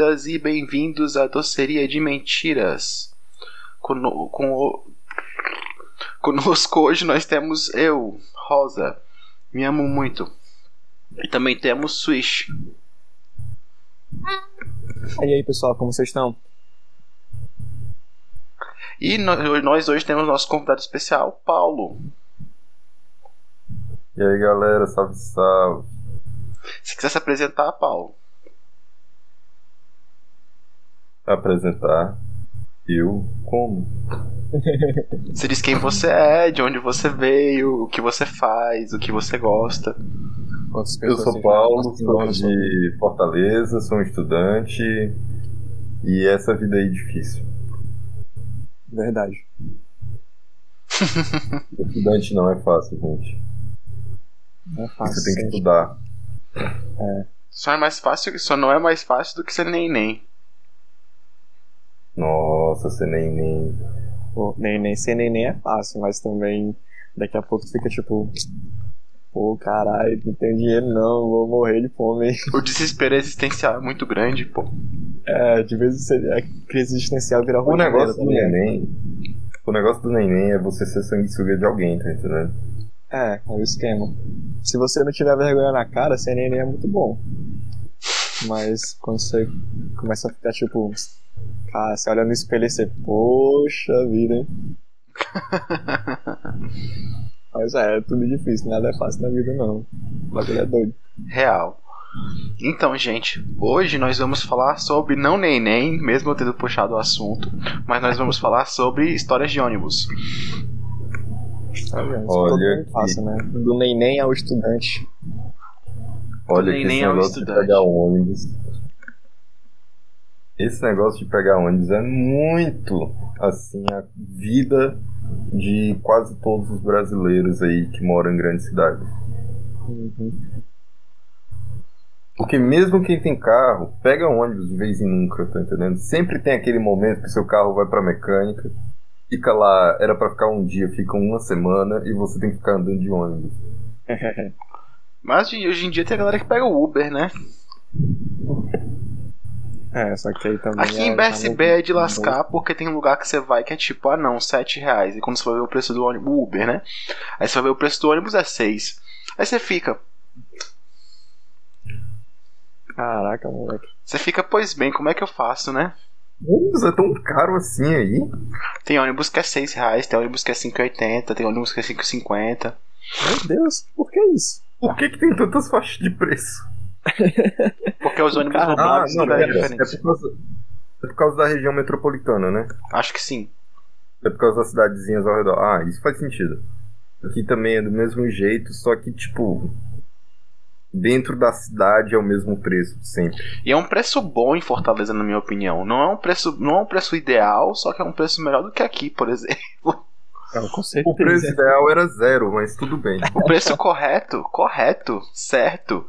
Bem-vindas e bem-vindos à doceria de mentiras. Cono com Conosco hoje nós temos eu, Rosa, me amo muito. E também temos Swish. E aí pessoal, como vocês estão? E nós hoje temos nosso convidado especial, Paulo. E aí galera, salve salve. Se quiser se apresentar, Paulo. Apresentar. Eu como? Você diz quem você é, de onde você veio, o que você faz, o que você gosta. Eu sou Paulo, sou de Fortaleza, sou um estudante e essa vida aí é difícil. Verdade. estudante não é fácil, gente. Não é fácil. Você tem que estudar. É. Só é mais fácil, só não é mais fácil do que ser neném. Nossa, ser neném. Pô, neném ser neném é fácil, mas também daqui a pouco fica tipo. Pô, caralho, não tenho dinheiro não, vou morrer de fome. O desespero existencial é muito grande, pô. É, de vez em a crise existencial vira O negócio do neném. O negócio do neném é você ser sanguessuga de alguém, tá entendendo? É, é o esquema. Se você não tiver vergonha na cara, ser neném é muito bom. Mas quando você começa a ficar tipo. Cara, você olha no espelho e você. Poxa vida, hein? Mas é, é tudo difícil, nada é fácil na vida não. O bagulho é doido. Real. Então, gente, hoje nós vamos falar sobre não neném, mesmo eu tendo puxado o assunto, mas nós vamos falar sobre histórias de ônibus. Olha, fácil, né? Do neném ao estudante. Olha que esse negócio de pegar ônibus. Esse negócio de pegar ônibus é muito assim a vida de quase todos os brasileiros aí que moram em grandes cidades. Uhum. Porque mesmo quem tem carro, pega ônibus de vez em nunca, tá entendendo? Sempre tem aquele momento que seu carro vai pra mecânica, fica lá, era para ficar um dia, fica uma semana e você tem que ficar andando de ônibus. Mas hoje em dia tem a galera que pega o Uber, né? É, só que aí também. Aqui em BSB é de lascar, porque tem um lugar que você vai que é tipo, ah não, 7 reais. E quando você vai ver o preço do ônibus, Uber, né? Aí você vai ver o preço do ônibus é 6. Aí você fica. Caraca, moleque. Você fica, pois bem, como é que eu faço, né? Ônibus é tão caro assim aí? Tem ônibus que é 6 reais, tem ônibus que é 5,80, tem ônibus que é 5,50. Meu Deus, por que isso? Por que, que tem tantas faixas de preço? Porque os ônibus roubados ah, não, é, é, é, por causa, é por causa da região metropolitana, né? Acho que sim. É por causa das cidadezinhas ao redor. Ah, isso faz sentido. Aqui também é do mesmo jeito, só que, tipo, dentro da cidade é o mesmo preço sempre. E é um preço bom em Fortaleza, na minha opinião. Não é um preço, não é um preço ideal, só que é um preço melhor do que aqui, por exemplo. Não, o preço ideal era zero, mas tudo bem. O preço correto, correto, certo,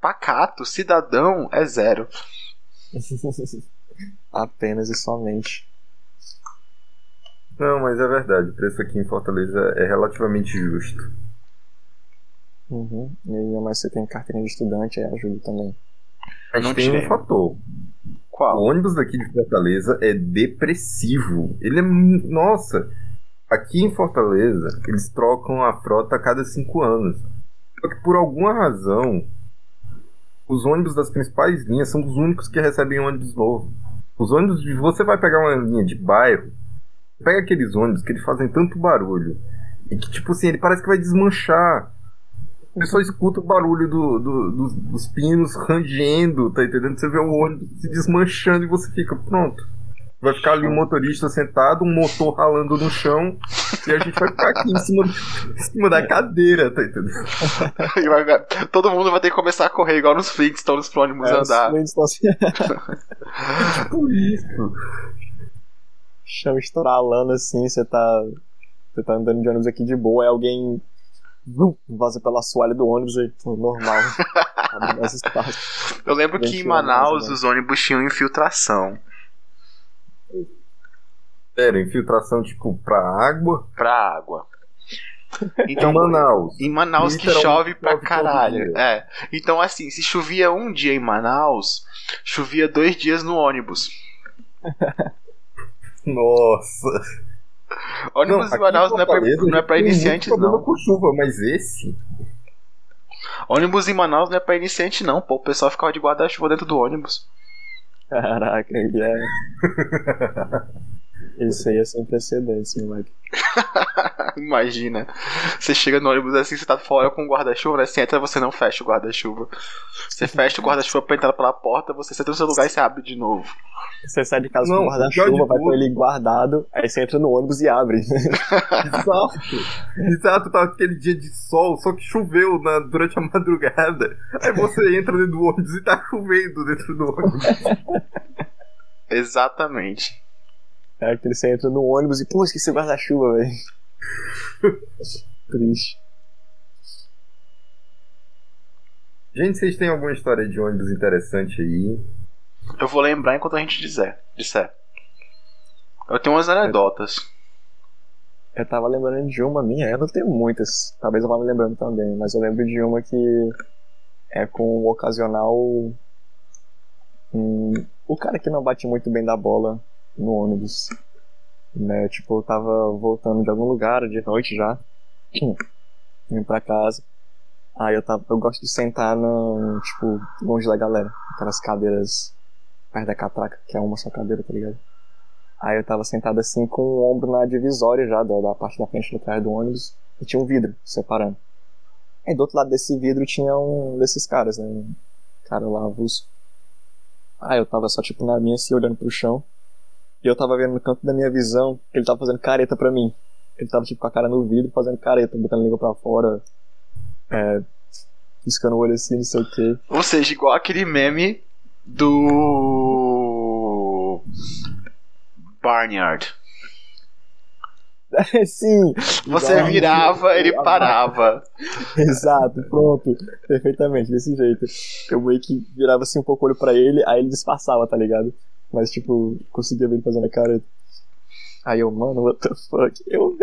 pacato, cidadão é zero. Apenas e somente. Não, mas é verdade. O preço aqui em Fortaleza é relativamente justo. Uhum. E ainda mais você tem carteirinha de estudante, aí ajuda também. A gente tem um fator. Qual? O ônibus daqui de Fortaleza é depressivo. Ele é. Nossa! Aqui em Fortaleza, eles trocam a frota a cada cinco anos. Só que por alguma razão, os ônibus das principais linhas são os únicos que recebem ônibus novo. Os ônibus de. Você vai pegar uma linha de bairro, pega aqueles ônibus que eles fazem tanto barulho. E que, tipo assim, ele parece que vai desmanchar. Você só escuta o barulho do, do, dos, dos pinos rangendo, tá entendendo? Você vê o ônibus se desmanchando e você fica, pronto. Vai ficar ali um motorista sentado, um motor ralando no chão, e a gente vai ficar aqui em cima, em cima da cadeira, tá entendendo? todo mundo vai ter que começar a correr, igual nos Flintstones pro ônibus é, andar. Flintstones. tipo isso. Chão estralando assim, você tá. Você tá andando de ônibus aqui de boa, é alguém vaza pela soalha do ônibus aí, normal. Eu lembro que em Manaus os ônibus tinham infiltração. Pera, infiltração tipo pra água? Pra água. Então, Em Manaus. Em Manaus que chove pra caralho. É. Então, assim, se chovia um dia em Manaus, chovia dois dias no ônibus. Nossa. Ônibus em aqui Manaus não é pra, não é pra iniciantes, não. com chuva, mas esse. Ônibus em Manaus não é pra iniciante, não. Pô, o pessoal ficava de guarda-chuva dentro do ônibus. Caraca, é. Isso aí é sem precedentes, moleque. Imagina. Você chega no ônibus assim, você tá fora com o guarda-chuva, né? Você entra, você não fecha o guarda-chuva. Você fecha o guarda-chuva pra entrar pela porta, você senta no seu lugar e você abre de novo. Você sai de casa Não, com o guarda-chuva, vai com ele guardado, aí você entra no ônibus e abre. Exato. Exato, tava aquele dia de sol, só que choveu na- durante a madrugada. Aí você entra dentro do ônibus e tá chovendo dentro do ônibus. Exatamente. É que você entra no ônibus e, pô, esqueci o guarda-chuva, velho. Triste. Gente, vocês têm alguma história de ônibus interessante aí? Eu vou lembrar enquanto a gente disser. disser. Eu tenho umas anedotas. Eu tava lembrando de uma minha, eu não tenho muitas. Talvez eu vá me lembrando também, mas eu lembro de uma que é com o ocasional. hum, o cara que não bate muito bem da bola no ônibus. Né? Tipo, eu tava voltando de algum lugar de noite já. Indo pra casa. Aí eu tava. Eu gosto de sentar no. Tipo, longe da galera. Aquelas cadeiras perto da catraca, que é uma só cadeira, tá ligado? Aí eu tava sentado assim com o ombro na divisória já da, da parte da frente do trás do ônibus e tinha um vidro separando. Aí do outro lado desse vidro tinha um desses caras, né? Um cara lá avulso. Aí eu tava só tipo na minha assim olhando pro chão. E eu tava vendo no canto da minha visão que ele tava fazendo careta pra mim. Ele tava tipo com a cara no vidro fazendo careta, botando a língua pra fora, é, piscando o olho assim, não sei o quê. Ou seja, igual aquele meme do. Barnyard. Sim! Você virava, ele parava. Exato, pronto. Perfeitamente, desse jeito. Eu meio que virava assim um pouco o olho pra ele, aí ele disfarçava, tá ligado? Mas, tipo, conseguia ver ele fazendo a cara. Aí eu, mano, what the fuck? Eu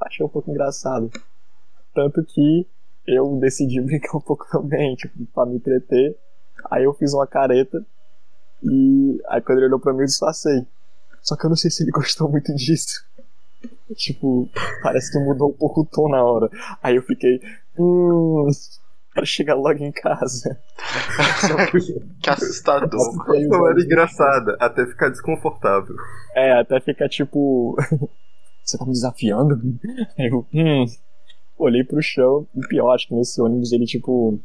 achei um pouco engraçado. Tanto que eu decidi brincar um pouco também, tipo, pra me entreter. Aí eu fiz uma careta e aí quando ele olhou pra mim eu disfarcei. Só que eu não sei se ele gostou muito disso. Tipo, parece que mudou um pouco o tom na hora. Aí eu fiquei, hum, quero chegar logo em casa. Que assustador. Não era engraçada, até ficar desconfortável. É, até fica tipo. Você tá me desafiando? Aí eu, hum. Olhei pro chão, e pior, acho que nesse ônibus ele, tipo.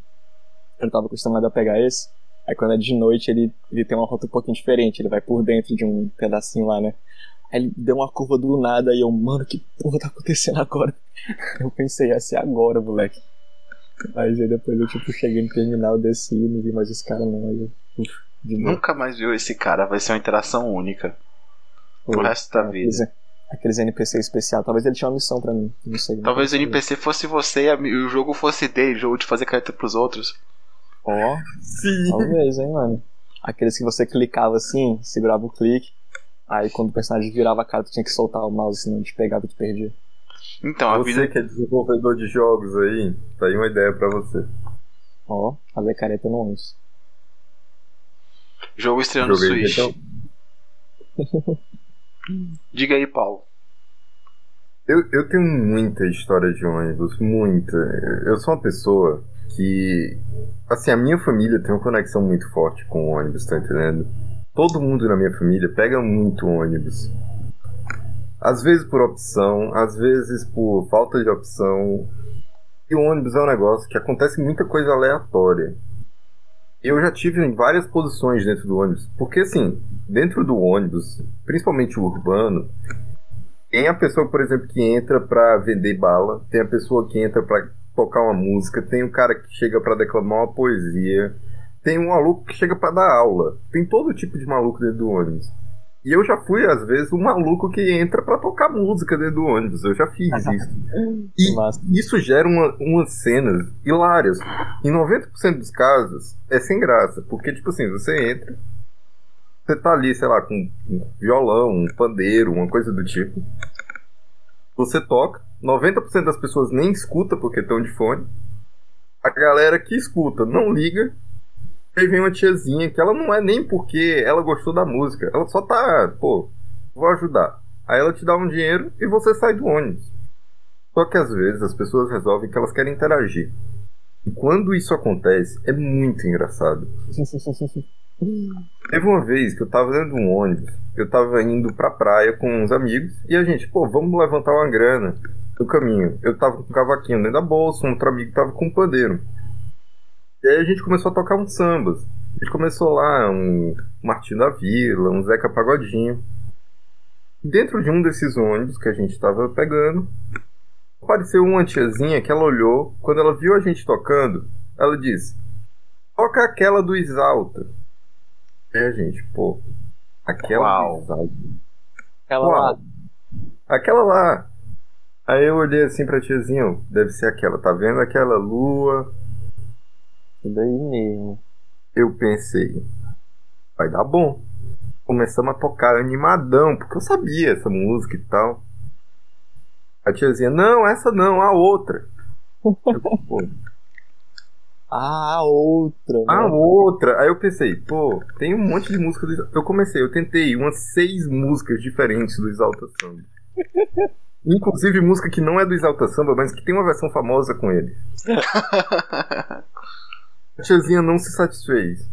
Eu tava acostumado a pegar esse. Aí quando é de noite ele, ele tem uma rota um pouquinho diferente, ele vai por dentro de um pedacinho lá, né? Aí ele deu uma curva do nada e eu, mano, que porra tá acontecendo agora? Eu pensei, ia ser agora, moleque. Mas aí depois eu, tipo, cheguei no terminal, desci, não vi mais esse cara não. Aí eu, uf, de novo. Nunca mais viu esse cara, vai ser uma interação única. Pro Foi. resto da Aqueles, vida. aqueles NPC especial. Talvez ele tinha uma missão pra mim. Não sei. Talvez o. NPC fosse você e o jogo fosse dele, o jogo de fazer careta pros outros. Ó, Sim. talvez, hein, mano. Aqueles que você clicava assim, segurava o clique. Aí quando o personagem virava a cara, tu tinha que soltar o mouse, senão te pegava e te perdia. Então, a Você vida. que é desenvolvedor de jogos aí, tá aí uma ideia pra você. Ó, fazer careta no ônibus. Jogo estreando no Joguei Switch. então. Diga aí, Paulo. Eu, eu tenho muita história de ônibus, muita. Eu sou uma pessoa que. Assim, a minha família tem uma conexão muito forte com o ônibus, tá entendendo? Todo mundo na minha família pega muito ônibus. Às vezes por opção, às vezes por falta de opção. E o ônibus é um negócio que acontece muita coisa aleatória. Eu já tive em várias posições dentro do ônibus. Porque, assim, dentro do ônibus, principalmente o urbano, tem a pessoa, por exemplo, que entra pra vender bala, tem a pessoa que entra pra tocar uma música, tem o cara que chega pra declamar uma poesia, tem um maluco que chega pra dar aula. Tem todo tipo de maluco dentro do ônibus. E eu já fui, às vezes, um maluco que entra pra tocar música dentro do ônibus. Eu já fiz isso. E Massa. isso gera uma, umas cenas hilárias. Em 90% dos casos, é sem graça. Porque, tipo assim, você entra, você tá ali, sei lá, com um violão, um pandeiro, uma coisa do tipo. Você toca 90% das pessoas nem escuta porque estão de fone. A galera que escuta não liga. Aí vem uma tiazinha que ela não é nem porque ela gostou da música. Ela só tá, pô, vou ajudar. Aí ela te dá um dinheiro e você sai do ônibus. Só que às vezes as pessoas resolvem que elas querem interagir. E quando isso acontece, é muito engraçado. Teve uma vez que eu tava dentro de um ônibus, eu tava indo pra praia com uns amigos, e a gente, pô, vamos levantar uma grana no caminho. Eu tava com um cavaquinho dentro da bolsa, um outro amigo tava com um pandeiro. E aí a gente começou a tocar uns sambas. A gente começou lá, um Martinho da Vila, um Zeca Pagodinho. Dentro de um desses ônibus que a gente tava pegando, apareceu uma tiazinha que ela olhou, quando ela viu a gente tocando, ela disse: Toca aquela do Exalta. É, gente, pô. Aquela Uau. do Exalta. Aquela Uau. lá. Aquela lá. Aí eu olhei assim pra tiazinha, deve ser aquela, tá vendo aquela lua? Daí mesmo. Eu pensei, vai dar bom. Começamos a tocar animadão, porque eu sabia essa música e tal. A tiazinha, não, essa não, a outra. Eu, pô, Ah, a outra. a né? outra. Aí eu pensei, pô, tem um monte de música do Exalta. Eu comecei, eu tentei umas seis músicas diferentes do Exalta Samba. Inclusive música que não é do Exalta Samba, mas que tem uma versão famosa com ele. A tiazinha não se satisfez.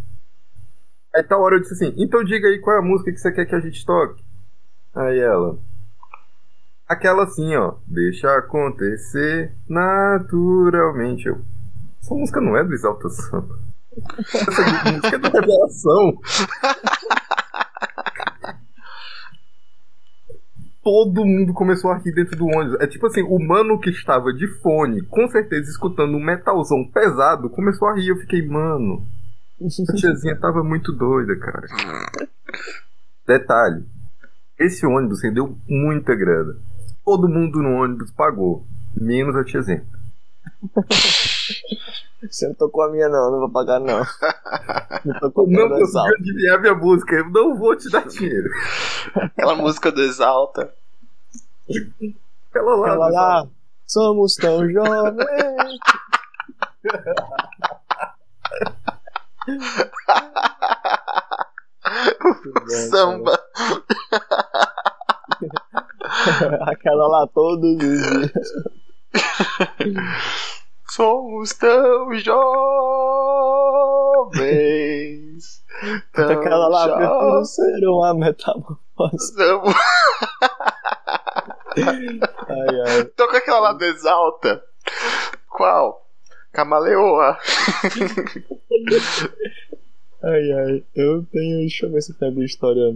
Aí tal hora eu disse assim, então diga aí qual é a música que você quer que a gente toque. Aí ela. Aquela assim, ó. Deixa acontecer naturalmente. Eu. Essa música não é do Exalta Samba. Essa música é da Revelação. Todo mundo começou a rir dentro do ônibus. É tipo assim, o mano que estava de fone, com certeza escutando um metalzão pesado, começou a rir. Eu fiquei, mano, a tiazinha tava muito doida, cara. Detalhe: esse ônibus rendeu muita grana. Todo mundo no ônibus pagou, menos a tiazinha. Você não tocou a minha, não, não vou pagar, não. Não tocou Não conseguiu adivinhar minha música, eu não vou te dar dinheiro. Aquela música do Exalta. Ela lá, Ela lá, somos tão jovens. Samba. Aquela lá todos os dias. Somos tão jovens. Tão Aquela lá, prefiro jovens. ser uma metamorfose. Ai, ai. Toca aquela lá Exalta. Qual? Camaleoa. Ai, ai. Eu tenho. Deixa eu ver se tem alguma história.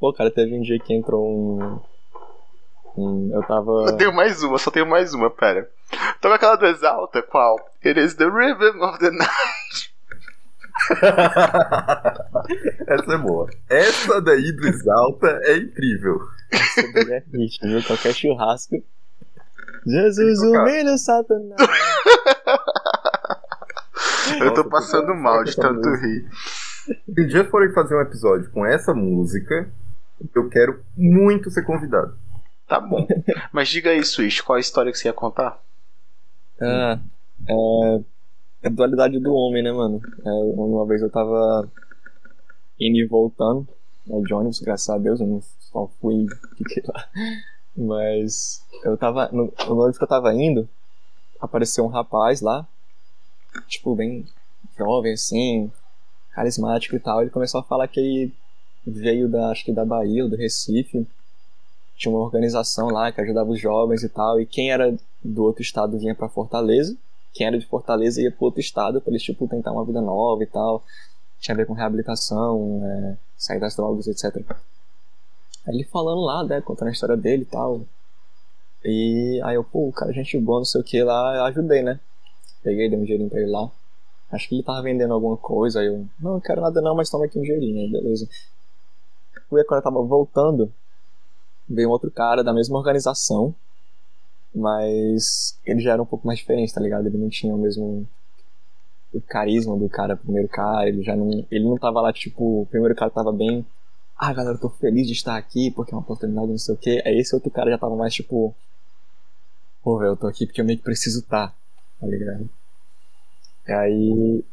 Pô, cara, teve um dia que entrou um. um eu tava. Eu tenho mais uma, só tenho mais uma, pera. Toca aquela do Exalta, qual? It is the rhythm of the night. Essa é boa. Essa daí do Exalta é incrível. Essa daí é hit, viu? Qualquer churrasco. Jesus humilha Satanás. Eu tô passando mal de tanto rir. Se um dia forem fazer um episódio com essa música, eu quero muito ser convidado. Tá bom. Mas diga aí, Switch, qual a história que você ia contar? Ah, é. É a dualidade do homem, né, mano? É, uma vez eu tava indo e voltando né, de ônibus, graças a Deus, eu não só fui fiquei lá. Mas eu tava. No, no ônibus que eu tava indo, apareceu um rapaz lá, tipo, bem jovem assim, carismático e tal. Ele começou a falar que ele veio da, acho que da Bahia ou do Recife. Tinha uma organização lá que ajudava os jovens e tal. E quem era do outro estado vinha pra Fortaleza. Quem era de Fortaleza ia pro outro estado pra eles, tipo, tentar uma vida nova e tal. Tinha a ver com reabilitação, é, sair das drogas, etc. Aí ele falando lá, né, contando a história dele e tal. E aí eu, pô, cara, gente boa, não sei o que lá, eu ajudei, né? Peguei, dei um dinheirinho pra ele lá. Acho que ele tava vendendo alguma coisa, aí eu, não, não quero nada não, mas toma aqui um dinheirinho, beleza. Fui quando eu tava voltando, veio um outro cara da mesma organização, mas ele já era um pouco mais diferente, tá ligado? Ele não tinha o mesmo o carisma do cara, primeiro cara, ele já não, ele não tava lá tipo, o primeiro cara tava bem, ah, galera, eu tô feliz de estar aqui porque é uma oportunidade, não sei o quê. Aí esse outro cara já tava mais tipo, pô, velho, eu tô aqui porque eu meio que preciso estar, tá, tá ligado? E aí,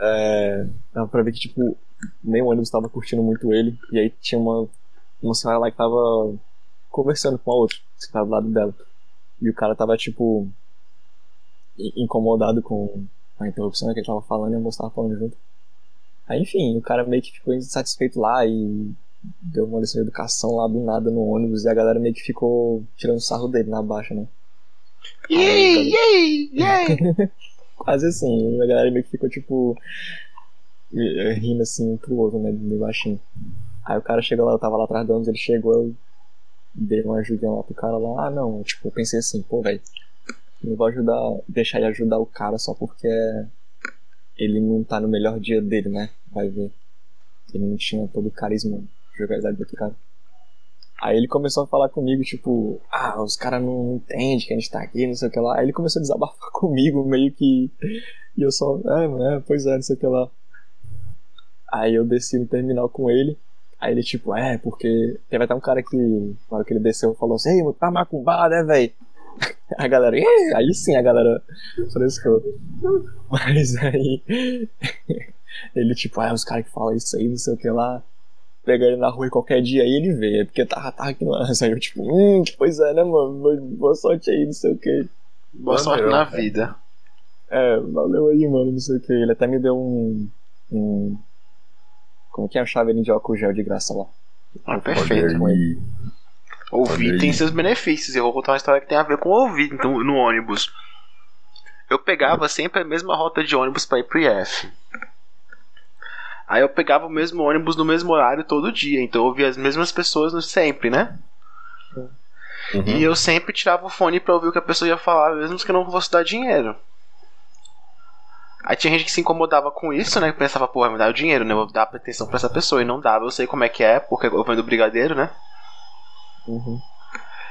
é, dava pra ver que, tipo, nem o ônibus tava curtindo muito ele, e aí tinha uma, uma senhora lá que tava conversando com a outra, que tava do lado dela. E o cara tava, tipo, incomodado com a interrupção que ele tava falando e moça tava falando junto. Aí, enfim, o cara meio que ficou insatisfeito lá e deu uma lição de educação lá do nada no ônibus e a galera meio que ficou tirando sarro dele na baixa, né? Yay, yay, yay! Quase assim, a galera meio que ficou tipo rindo assim um pro outro, né? Meio baixinho. Aí o cara chegou lá, eu tava lá atrás do ônibus, ele chegou, eu dei uma ajudinha lá pro cara lá. Ah, não, tipo, eu pensei assim, pô, velho, não vou ajudar, deixar ele ajudar o cara só porque ele não tá no melhor dia dele, né? Vai ver. Ele não tinha todo o carisma jovialidade do cara. Aí ele começou a falar comigo, tipo, ah, os caras não entendem que a gente tá aqui, não sei o que lá. Aí ele começou a desabafar comigo, meio que. E eu só, é, é, pois é, não sei o que lá. Aí eu desci no terminal com ele. Aí ele, tipo, é, porque teve até um cara que, na hora que ele desceu, falou assim: Ei, tá macumbado, né, velho? A galera, aí sim a galera frescou. Mas aí. Ele, tipo, ah, os caras que falam isso aí, não sei o que lá pegar ele na rua qualquer dia aí ele vê, é porque tava, tava aqui no Aí eu, tipo, hum, pois é, né, mano? Boa sorte aí, não sei o que. Boa sorte na vida. É, valeu aí, mano, não sei o que. Ele até me deu um. um como que é a chave de álcool gel de graça lá? Ah, perfeito. Ouvir tem seus benefícios. Eu vou contar uma história que tem a ver com ouvir então, no ônibus. Eu pegava sempre a mesma rota de ônibus para ir pro IF. Aí eu pegava o mesmo ônibus no mesmo horário todo dia, então eu ouvia as mesmas pessoas sempre, né? Uhum. E eu sempre tirava o fone pra ouvir o que a pessoa ia falar, mesmo que eu não fosse dar dinheiro. Aí tinha gente que se incomodava com isso, né? Que pensava, porra, me dá o dinheiro, né? Eu vou dar atenção pra essa pessoa. E não dava, eu sei como é que é, porque eu venho do brigadeiro, né? Uhum.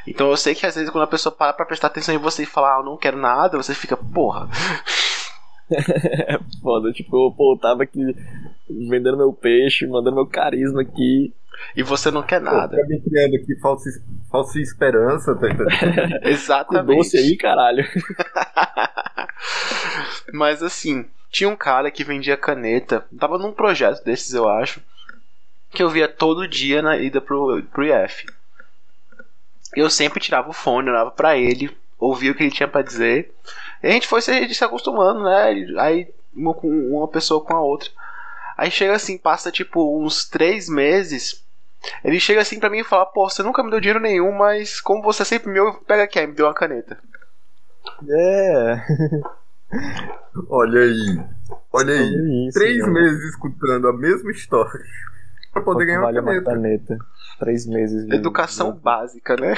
Então eu sei que às vezes quando a pessoa para pra prestar atenção em você e falar, ah, eu não quero nada, você fica, porra. é foda, tipo, eu, pô, eu tava aqui vendendo meu peixe, mandando meu carisma aqui. E você não quer nada. Tá criando aqui falsa, falsa esperança, tá entendendo? Exatamente. Com doce aí, caralho. Mas assim, tinha um cara que vendia caneta, tava num projeto desses, eu acho, que eu via todo dia na ida pro, pro IF. Eu sempre tirava o fone, olhava pra ele, ouvia o que ele tinha para dizer. E a gente foi se, se acostumando, né? Aí uma, uma pessoa com a outra. Aí chega assim, passa tipo uns três meses. Ele chega assim pra mim e fala: Pô, você nunca me deu dinheiro nenhum, mas como você sempre me ouve, pega aqui, aí me deu uma caneta. É. Olha aí. Olha aí. Isso, três meses escutando a mesma história pra poder ganhar uma caneta. uma caneta. Três meses. De... Educação básica, né?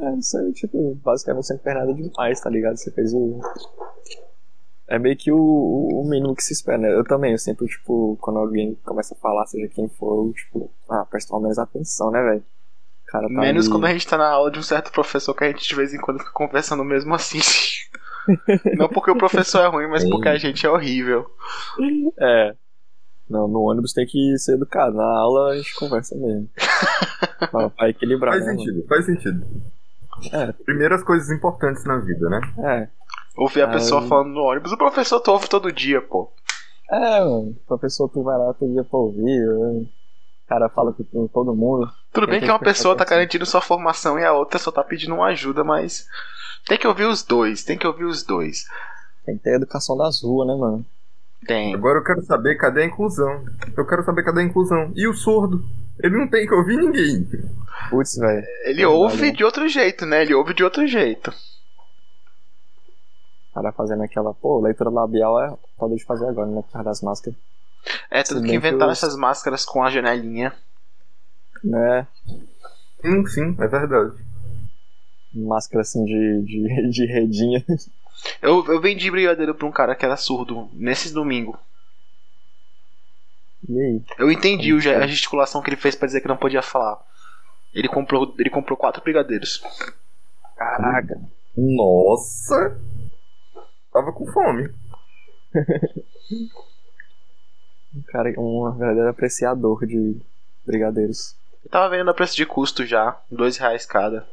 É, isso aí, tipo, basicamente você não fez nada demais, tá ligado? Você fez o. É meio que o, o mínimo que se espera, né? Eu também, eu sempre, tipo, quando alguém começa a falar, seja quem for, eu, tipo, ah, presta pelo menos atenção, né, velho? Tá menos ali... quando a gente tá na aula de um certo professor que a gente de vez em quando fica conversando mesmo assim. Não porque o professor é ruim, mas porque a gente é horrível. É. Não, no ônibus tem que ser educado. Na aula a gente conversa mesmo. pra, pra equilibrar. Faz né, sentido, mano? faz sentido. É. Primeiras coisas importantes na vida, né? É. Ouvir a pessoa falando no ônibus, o professor tu ouve todo dia, pô. É, mano. O professor tu vai lá todo dia pra ouvir. O cara fala com todo mundo. Tudo bem que uma pessoa tá garantindo sua formação e a outra só tá pedindo uma ajuda, mas. Tem que ouvir os dois, tem que ouvir os dois. Tem que ter educação das ruas, né, mano? Tem. Agora eu quero saber cadê a inclusão. Eu quero saber cadê a inclusão. E o surdo? Ele não tem que ouvir ninguém. Putz, velho. Ele ouve de outro jeito, né? Ele ouve de outro jeito. Cara fazendo aquela, pô, leitura labial é pode de fazer agora, né? Por causa das máscaras. É, tudo que inventaram eu... essas máscaras com a janelinha. Né? Hum, sim, é verdade. Máscara assim de, de, de redinha. Eu, eu vendi brigadeiro pra um cara que era surdo nesses domingo. E aí? Eu entendi o, a gesticulação que ele fez para dizer que não podia falar. Ele comprou, ele comprou quatro brigadeiros. Caraca. Nossa! Tava com fome. um cara, um verdadeiro apreciador de brigadeiros. Eu tava vendo a preço de custo já, dois reais cada.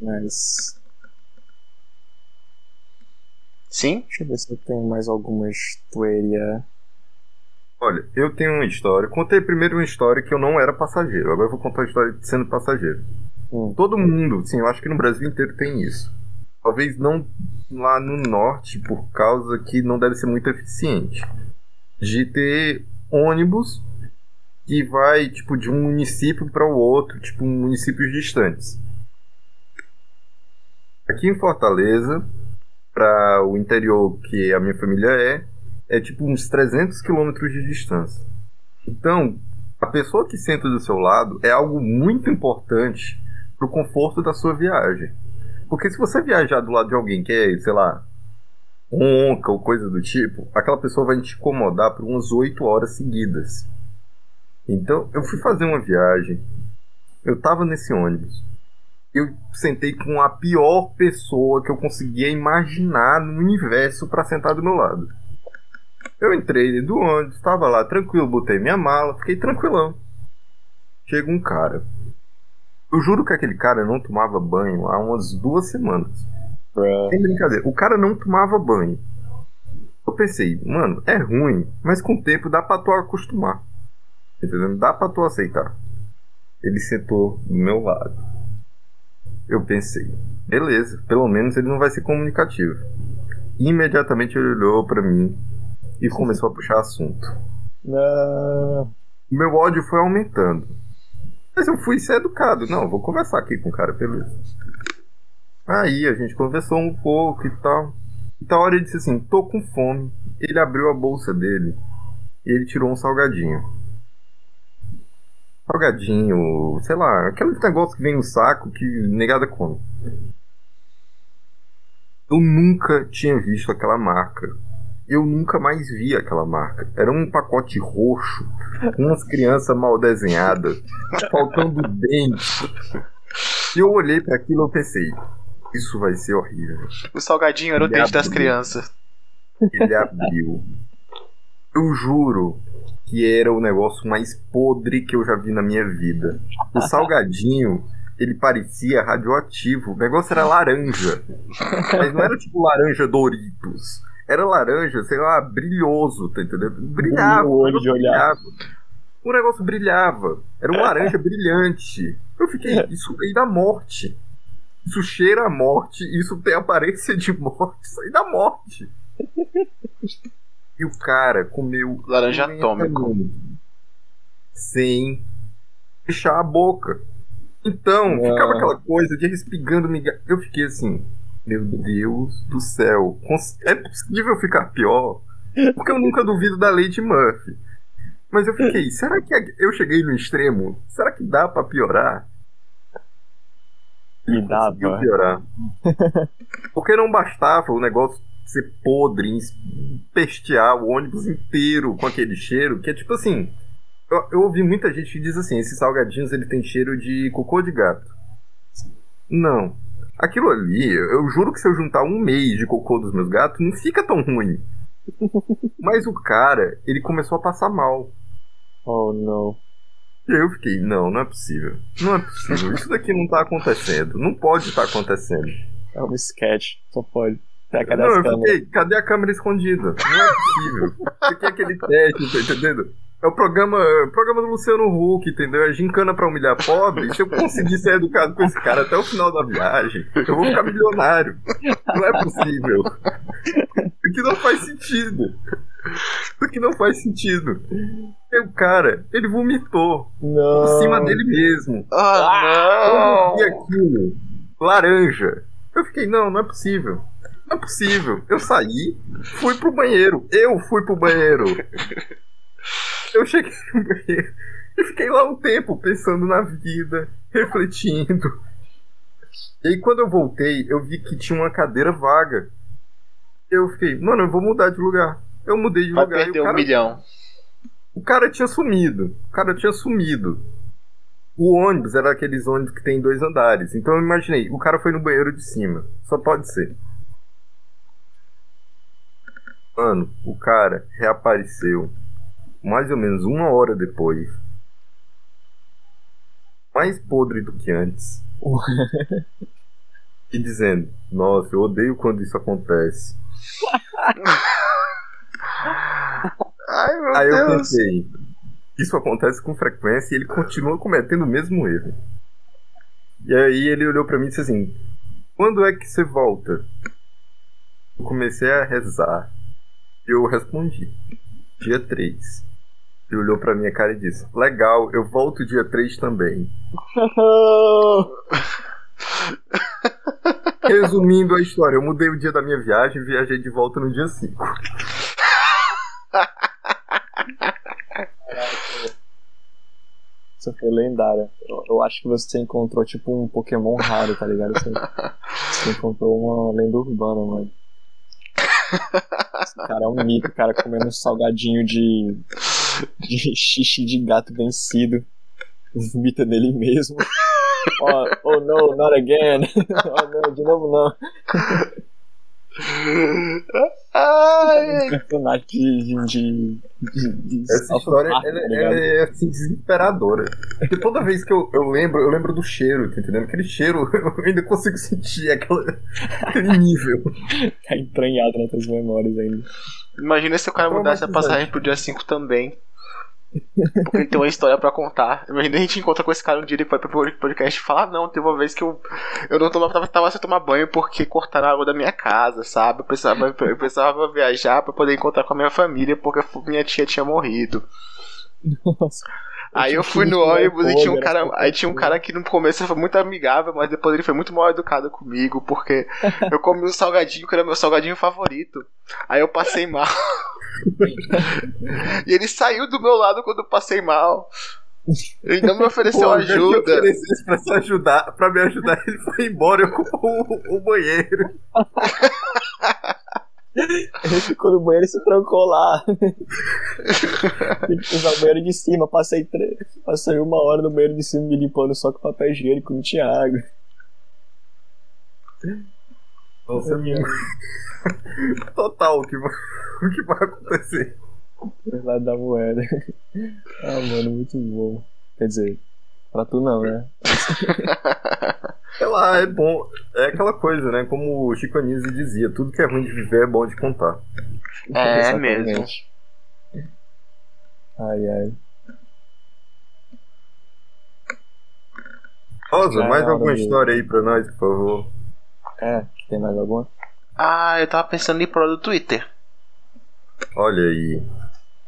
Mas. Sim? Deixa eu ver se eu tenho mais alguma história. Olha, eu tenho uma história. Contei primeiro uma história que eu não era passageiro. Agora eu vou contar a história de sendo passageiro. Hum. Todo mundo, sim, eu acho que no Brasil inteiro tem isso. Talvez não lá no norte, por causa que não deve ser muito eficiente. De ter ônibus que vai, tipo, de um município para o outro, tipo, municípios distantes. Aqui em Fortaleza, para o interior que a minha família é, é tipo uns 300 quilômetros de distância. Então, a pessoa que senta do seu lado é algo muito importante pro conforto da sua viagem. Porque se você viajar do lado de alguém que é, sei lá, onca ou coisa do tipo, aquela pessoa vai te incomodar por umas 8 horas seguidas. Então, eu fui fazer uma viagem. Eu tava nesse ônibus. Eu sentei com a pior pessoa que eu conseguia imaginar no universo para sentar do meu lado. Eu entrei do ônibus, tava lá tranquilo, botei minha mala, fiquei tranquilão. Chega um cara. Eu juro que aquele cara não tomava banho há umas duas semanas. Bruh. Sem brincadeira. O cara não tomava banho. Eu pensei, mano, é ruim, mas com o tempo dá pra tu acostumar. Entendeu? Dá pra tu aceitar. Ele sentou do meu lado. Eu pensei, beleza, pelo menos ele não vai ser comunicativo. Imediatamente ele olhou pra mim e começou a puxar assunto. Não. O meu ódio foi aumentando. Mas eu fui ser educado. Não, vou conversar aqui com o cara, beleza. Aí a gente conversou um pouco e tal. E tal hora ele disse assim: tô com fome. Ele abriu a bolsa dele e ele tirou um salgadinho. Salgadinho, sei lá, aquele negócio que vem no saco que negada come. Eu nunca tinha visto aquela marca. Eu nunca mais vi aquela marca. Era um pacote roxo, com umas crianças mal desenhadas, faltando dente. E eu olhei para aquilo e pensei: isso vai ser horrível. O salgadinho era o Ele dente das abriu. crianças. Ele abriu. Eu juro que era o negócio mais podre que eu já vi na minha vida. O salgadinho, ele parecia radioativo. O negócio era laranja. Mas não era tipo laranja Doritos. Era laranja, sei lá, brilhoso, tá entendendo? Brilhava. Brilha o olho de negócio olhar. brilhava. O negócio brilhava. Era um laranja brilhante. Eu fiquei, isso aí dá morte. Isso cheira a morte, isso tem aparência de morte, isso aí dá morte. E o cara comeu Laranja atômico. sem fechar a boca. Então, Uau. ficava aquela coisa de respingando migalha. Eu fiquei assim, meu Deus do céu, é possível ficar pior? Porque eu nunca duvido da de Murphy. Mas eu fiquei, será que eu cheguei no extremo? Será que dá pra piorar? E dava. piorar. Porque não bastava o negócio ser podre, pestear o ônibus inteiro com aquele cheiro, que é tipo assim. Eu, eu ouvi muita gente que diz assim: esses salgadinhos ele tem cheiro de cocô de gato. Não. Aquilo ali, eu juro que se eu juntar um mês de cocô dos meus gatos, não fica tão ruim. Mas o cara, ele começou a passar mal. Oh, não. E aí eu fiquei, não, não é possível. Não é possível. Isso daqui não tá acontecendo. Não pode estar acontecendo. É um sketch. Só pode. Tá, cadê não, eu câmeras? fiquei, cadê a câmera escondida? Não é possível. É aquele teste, tá entendendo? É o programa, é o programa do Luciano Huck, entendeu? É gincana pra humilhar pobre. Se eu conseguir ser educado com esse cara até o final da viagem, eu vou ficar milionário. Não é possível. Isso aqui não faz sentido. Isso aqui não faz sentido. E o cara, ele vomitou Não. por cima dele mesmo. Ah, Quando eu vi não! aquilo, laranja. Eu fiquei, não, não é possível. Não é possível. Eu saí, fui pro banheiro. Eu fui pro banheiro. Eu cheguei no banheiro e fiquei lá um tempo pensando na vida, refletindo. E aí quando eu voltei, eu vi que tinha uma cadeira vaga. Eu fiquei, mano, eu vou mudar de lugar. Eu mudei de Vai lugar perder o um cara milhão. o cara tinha sumido. O cara tinha sumido. O ônibus era aqueles ônibus que tem dois andares. Então eu imaginei, o cara foi no banheiro de cima. Só pode ser. Mano, o cara reapareceu mais ou menos uma hora depois. Mais podre do que antes. e dizendo: Nossa, eu odeio quando isso acontece. Ai, meu Aí eu Deus. pensei: Isso acontece com frequência e ele continua cometendo o mesmo erro. E aí ele olhou pra mim e disse assim: Quando é que você volta? Eu comecei a rezar. E eu respondi: Dia 3. Ele olhou pra minha cara e disse: Legal, eu volto dia 3 também. Resumindo a história, eu mudei o dia da minha viagem e viajei de volta no dia 5. Isso foi lendário. Eu, eu acho que você encontrou tipo um Pokémon raro, tá ligado? Você, você encontrou uma lenda urbana, mano. Esse cara é um mito, cara comendo um salgadinho de xixi de gato vencido. Vomita nele mesmo. Oh, oh no, not again. Oh não, de novo não. Ai, Personagem de. de, de, de Essa história ela, tá ela ligado? é assim, desesperadora. Porque toda vez que eu, eu lembro, eu lembro do cheiro, tá entendendo? Aquele cheiro, eu ainda consigo sentir aquela, aquele nível. Tá entranhado nas tuas memórias ainda. imagina se o cara mudasse a passagem pro dia 5 também. Porque ele tem uma história pra contar. Imagina a gente encontra com esse cara um dia e foi pro podcast e fala: ah, não, teve uma vez que eu, eu não tomava, tava, tava sem tomar banho porque cortaram a água da minha casa, sabe? Eu precisava, eu precisava viajar pra poder encontrar com a minha família porque minha tia tinha morrido. Nossa. Aí eu fui no ônibus e tinha um cara. Aí tinha um cara que no começo foi muito amigável, mas depois ele foi muito mal educado comigo, porque eu comi um salgadinho que era meu salgadinho favorito. Aí eu passei mal. e ele saiu do meu lado quando eu passei mal. Ele não me ofereceu Pô, ajuda. oferecesse pra, se ajudar, pra me ajudar, ele foi embora e ocupou o, o banheiro. Ele ficou no banheiro e se trancou lá. Tem que usar o banheiro de cima. Passei, tre... Passei uma hora no banheiro de cima me limpando só com papel higiênico, não tinha água. Nossa, Total, o que, o que vai acontecer? Do lado da moeda. Ah, mano, muito bom. Quer dizer, pra tu não, né? Sei lá, é bom. É aquela coisa, né? Como o Chico Anísio dizia: tudo que é ruim de viver é bom de contar. É Exatamente. mesmo. Ai, ai. Rosa, é mais alguma história aí pra nós, por favor? É, tem mais alguma? Ah, eu tava pensando em pro do Twitter. Olha aí.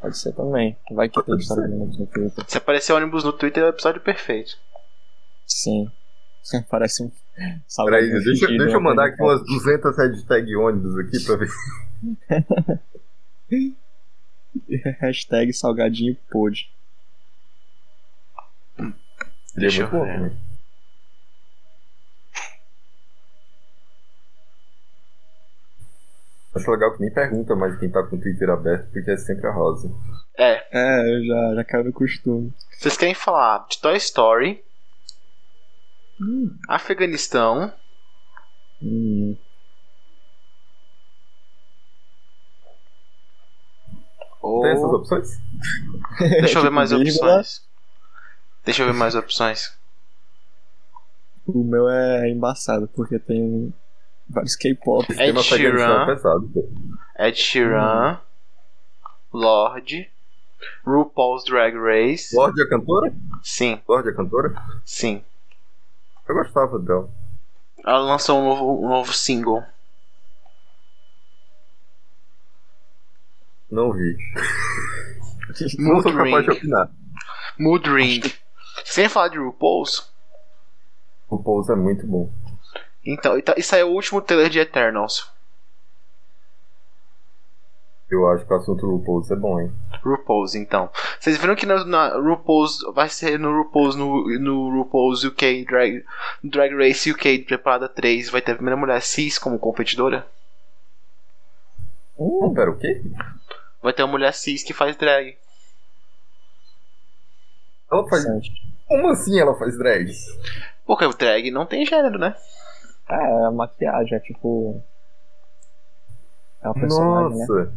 Pode ser também. Vai que tem no Twitter. Se aparecer ônibus no Twitter, é o episódio perfeito. Sim. Parece um Peraí, salgadinho deixa, deixa eu né? mandar aqui umas 200 hashtag ônibus aqui pra ver. Hashtag salgadinho pôde. Deixa eu ver. Acho legal que nem pergunta mais quem tá com o Twitter aberto, porque é sempre a Rosa. É, É, eu já, já caiu no costume. vocês querem falar de Toy Story, Hum. Afeganistão, Hum. ou. Tem essas opções? Deixa eu ver mais Tipo, opções. Deixa eu ver mais opções. O meu é embaçado, porque tem vários K-pop. Ed Sheeran. Ed Sheeran, Lorde, RuPaul's Drag Race. Lorde é a cantora? Sim, Lorde é a cantora? sim. Eu gostava dela. Ela lançou um novo, um novo single. Não vi. Não Mood sou capaz de Ring. opinar. Mood Ring. Sem falar de RuPaul's. O Pouso é muito bom. Então, tá- e saiu o último trailer de Eternals. Eu acho que o assunto do Pouso é bom, hein? RuPaul's, então. Vocês viram que na, na RuPaul's vai ser no RuPaul's no, no RuPaul's UK Drag, Drag Race UK temporada 3 vai ter a primeira mulher cis como competidora? Não, pera, o quê? Vai ter uma mulher cis que faz drag. Ela faz. Como assim ela faz drag? Porque o drag não tem gênero, né? É, a maquiagem, é tipo. É um personagem, né? Nossa.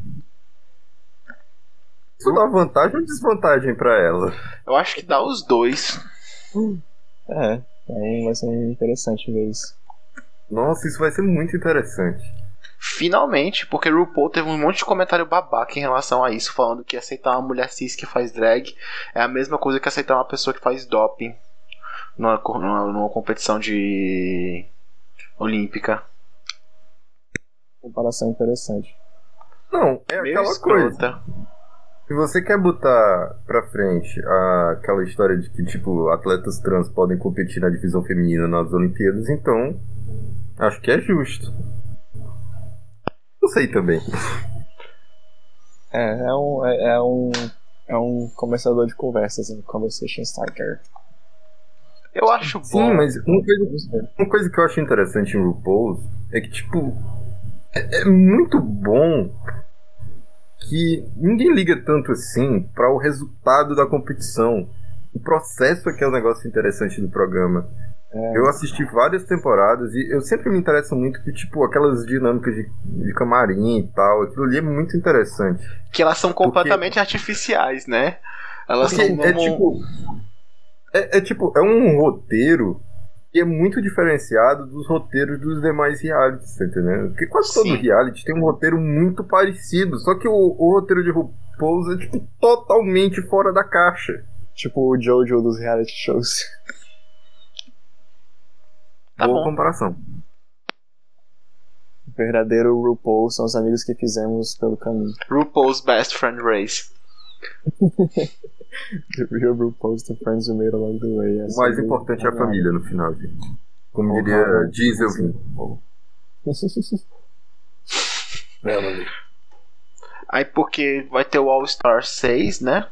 Isso dá vantagem ou desvantagem pra ela? Eu acho que dá os dois. É, aí vai ser interessante ver isso. Nossa, isso vai ser muito interessante. Finalmente, porque RuPaul teve um monte de comentário babaca em relação a isso, falando que aceitar uma mulher cis que faz drag é a mesma coisa que aceitar uma pessoa que faz doping numa, numa, numa competição de olímpica. Comparação interessante. Não, é Meio aquela coisa. escrota. Se você quer botar pra frente a- aquela história de que, tipo, atletas trans podem competir na divisão feminina nas Olimpíadas, então acho que é justo. Não sei também. É, é um, é, é um, é um começador de conversas, um conversation starter. Eu acho bom. Sim, mas uma coisa, uma coisa que eu acho interessante em RuPaul's é que, tipo, é, é muito bom que ninguém liga tanto assim para o resultado da competição. O processo é que é o negócio interessante do programa. É. Eu assisti várias temporadas e eu sempre me interesso muito que, tipo, aquelas dinâmicas de, de camarim e tal, aquilo ali é muito interessante. Que elas são completamente artificiais, né? Elas Porque são é como- tipo. É, é tipo, é um roteiro que é muito diferenciado dos roteiros dos demais realities, tá entendendo? Porque quase todo Sim. reality tem um roteiro muito parecido, só que o, o roteiro de RuPaul's é, tipo, totalmente fora da caixa. Tipo o Jojo dos reality shows. Tá Boa bom. comparação. O verdadeiro RuPaul são os amigos que fizemos pelo caminho. RuPaul's Best Friend Race. RuPaul's friends we made along the way. O mais importante é a família no final, gente. Como diria Diesel Vim. Aí porque vai ter o All Star 6, né?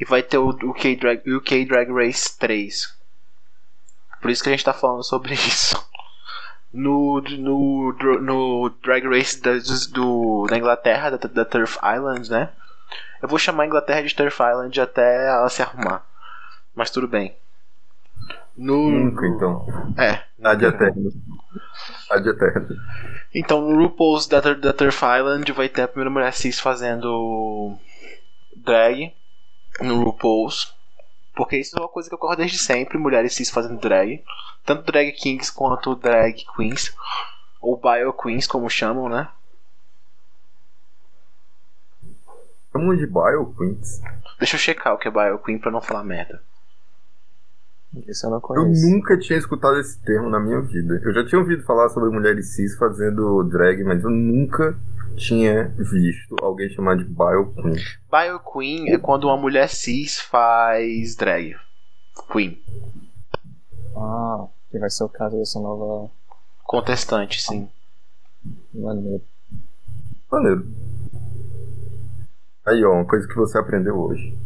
E vai ter o UK Drag, UK Drag Race 3. Por isso que a gente tá falando sobre isso. No, no, no Drag Race da, do, da Inglaterra, da, da Turf Island, né? Eu vou chamar a Inglaterra de Turf Island até ela se arrumar. Mas tudo bem. No, Nunca, então. É. Ad eterno. Ad eterno. Então no RuPaul's da, da Turf Island vai ter a primeira mulher cis fazendo drag no RuPaul's. Porque isso é uma coisa que ocorre desde sempre, mulheres cis fazendo drag. Tanto drag kings quanto drag queens. Ou bio queens, como chamam, né? Chamam de Bio Queens. Deixa eu checar o que é bio queen pra não falar merda. Isso eu não Eu conheço. nunca tinha escutado esse termo na minha vida. Eu já tinha ouvido falar sobre mulheres cis fazendo drag, mas eu nunca tinha visto alguém chamar de Bio Queen. Bio queen é quando uma mulher cis faz drag. Queen. Ah, que vai ser o caso dessa nova Contestante, sim. maneira. Maneiro. Aí, ó, uma coisa que você aprendeu hoje.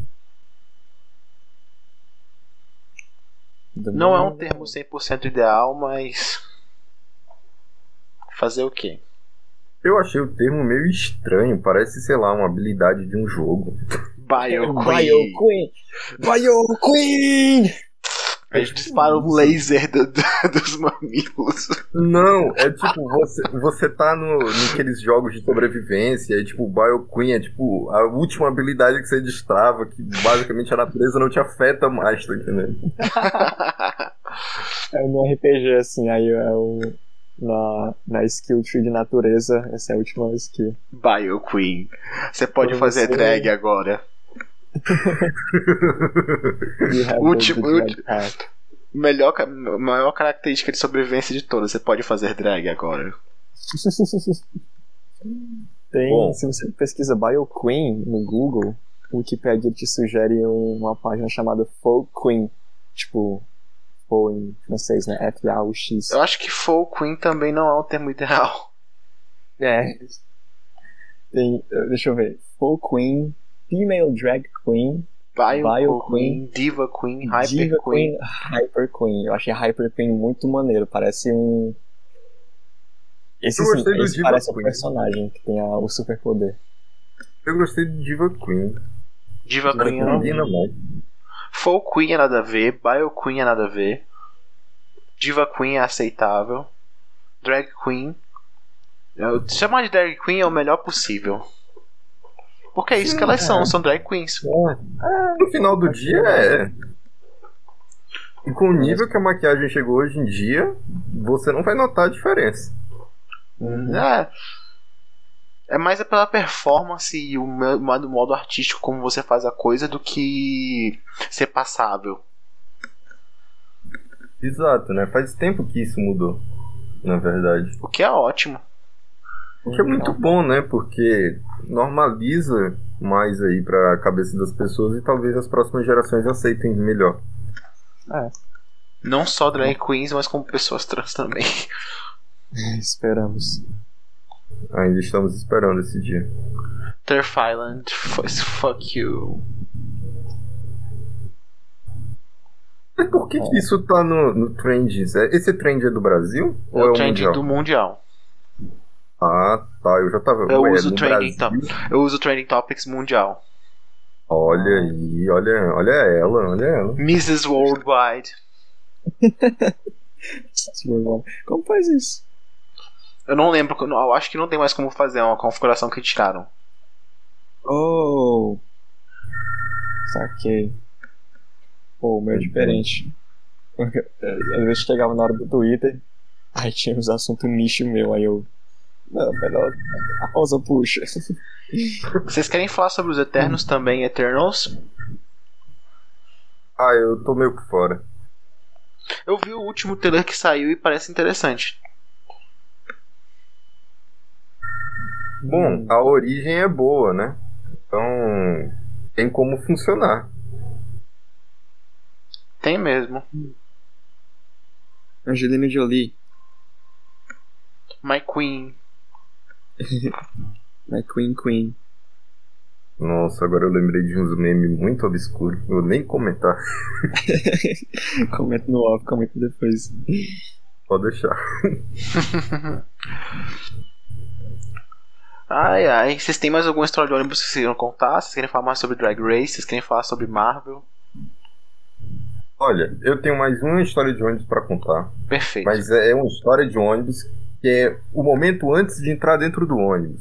Não é um termo 100% ideal, mas. Fazer o quê? Eu achei o termo meio estranho, parece, sei lá, uma habilidade de um jogo. Bio Bio Queen. Queen! Bio Queen! A gente dispara um laser do- do- dos mamilos. Não, é tipo, você, você tá no, naqueles jogos de sobrevivência, e tipo, o Bio Queen é tipo a última habilidade que você destrava, que basicamente a natureza não te afeta mais, tá entendendo? É no RPG, assim, aí é o. Na, na skill tree de natureza, essa é a última skill. Bio Queen. Você pode Quando fazer drag agora. Último- último-. Melhor, maior característica de sobrevivência de todas. Você pode fazer drag agora. Tem, Bom. se você pesquisa Bio Queen no Google, o Wikipedia te sugere uma página chamada Folk Queen. Tipo, Faux em francês, né? F-A-U-X. Eu acho que Folk Queen também não é um termo ideal. É. Tem, deixa eu ver. Folk Queen, Female Drag Queen, Bio, Bio Queen, Diva Queen, Hyper Diva Queen. Queen, Hyper Queen. Eu achei Hyper Queen muito maneiro. Parece um. Esse, Eu sim, gostei do esse Diva parece um Queen. personagem que tem a- o superpoder. Eu gostei de Diva Queen. Diva Diva Queen é Combina. Folk Queen é nada a ver, Bio Queen é nada a ver, Diva Queen é aceitável, Drag Queen. eu- Chamar de Drag Queen é o melhor possível. Porque é isso que elas são, são drag queens. No final do dia é. E com o nível que a maquiagem chegou hoje em dia, você não vai notar a diferença. Uhum. É. É mais pela performance e o mo- modo, modo artístico como você faz a coisa do que ser passável. Exato, né? Faz tempo que isso mudou, na verdade. O que é ótimo. O que é muito bom, né? Porque normaliza mais aí pra cabeça das pessoas e talvez as próximas gerações aceitem melhor. Não só drag queens, mas como pessoas trans também. Esperamos. Ainda estamos esperando esse dia. Turf Island, fuck you. Mas por que, que isso tá no, no Trends? É- Esse trend é do Brasil? É ou é o trending mundial? do mundial. Ah, tá. Eu já tava. Eu Ué, uso trending Brasil? Eu uso trending topics mundial. Olha aí, olha, olha ela, olha ela. Mrs. Worldwide. Como faz isso? Eu não lembro, eu acho que não tem mais como fazer uma configuração que tiraram. Oh! Saquei. Pô, o meu é diferente. Às vezes chegava na hora do Twitter, aí tinha uns assuntos nicho meu, aí eu. Não, melhor. A Rosa puxa. Vocês querem falar sobre os Eternos também, Eternals? Ah, eu tô meio por fora. Eu vi o último trailer que saiu e parece interessante. Bom, a origem é boa, né? Então tem como funcionar. Tem mesmo. Angelina Jolie. My Queen. My Queen Queen. Nossa, agora eu lembrei de uns memes muito obscuros. Eu vou nem comentar. comenta no off, comenta depois. Pode deixar. Ai ai. Vocês têm mais alguma história de ônibus que vocês queiram contar? Vocês querem falar mais sobre Drag Race? Vocês querem falar sobre Marvel? Olha, eu tenho mais uma história de ônibus pra contar. Perfeito. Mas é é uma história de ônibus que é o momento antes de entrar dentro do ônibus.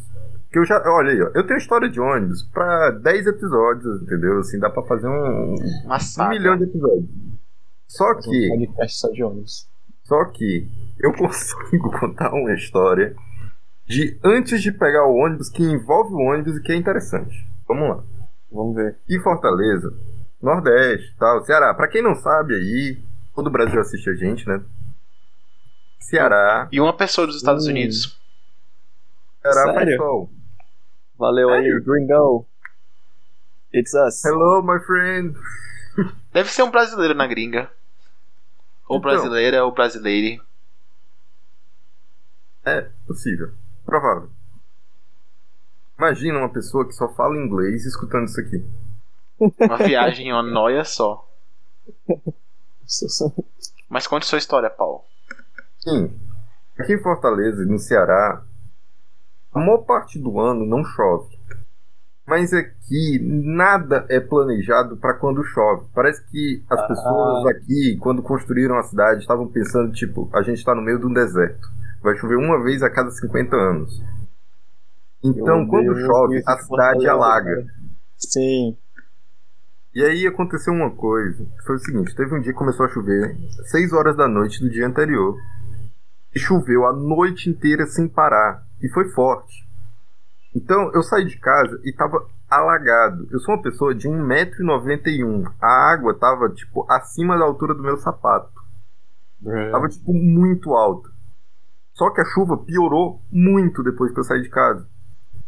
Que eu já. Olha aí, ó. Eu tenho história de ônibus pra 10 episódios, entendeu? Assim, dá pra fazer um, Uma um milhão de episódios. Só que. Um só de ônibus. Só que eu consigo contar uma história de antes de pegar o ônibus que envolve o ônibus e que é interessante. Vamos lá. Vamos ver. E Fortaleza, Nordeste, tal, Ceará. Pra quem não sabe aí, todo o Brasil assiste a gente, né? Ceará, E uma pessoa dos Estados Hum. Unidos. Ceará Sério? pessoal. Valeu aí? Gringo. It's us. Hello, my friend. Deve ser um brasileiro na gringa. Ou Então. brasileira ou brasileire. É possível. Provável. Imagina uma pessoa que só fala inglês escutando isso aqui. Uma viagem em uma noia só. Mas conte sua história, Paulo. Sim. Aqui em Fortaleza no Ceará, a maior parte do ano não chove. Mas aqui nada é planejado para quando chove. Parece que as pessoas aqui, quando construíram a cidade, estavam pensando, tipo, a gente está no meio de um deserto. Vai chover uma vez a cada 50 anos. Então, quando chove, a de cidade alaga. cara. Sim. E aí aconteceu uma coisa. Foi o seguinte, teve um dia que começou a chover 6 horas da noite do dia anterior. E choveu a noite inteira sem parar. E foi forte. Então eu saí de casa e tava alagado. Eu sou uma pessoa de 1,91m. A água tava, tipo, acima da altura do meu sapato. Tava, tipo, muito alta. Só que a chuva piorou muito depois que eu saí de casa.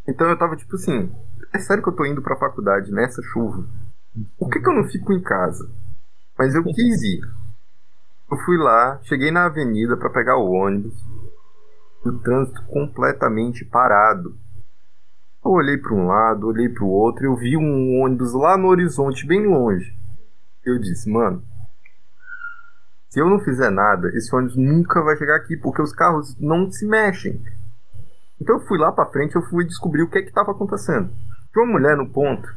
Então eu tava, tipo assim, é sério que eu tô indo pra faculdade nessa chuva? Por que, que eu não fico em casa? Mas eu quis ir. Eu fui lá, cheguei na avenida pra pegar o ônibus. O trânsito completamente parado. Eu olhei pra um lado, olhei pro outro, eu vi um ônibus lá no horizonte, bem longe. Eu disse, mano, se eu não fizer nada, esse ônibus nunca vai chegar aqui, porque os carros não se mexem. Então eu fui lá pra frente, eu fui descobrir o que é que estava acontecendo. Tinha uma mulher no ponto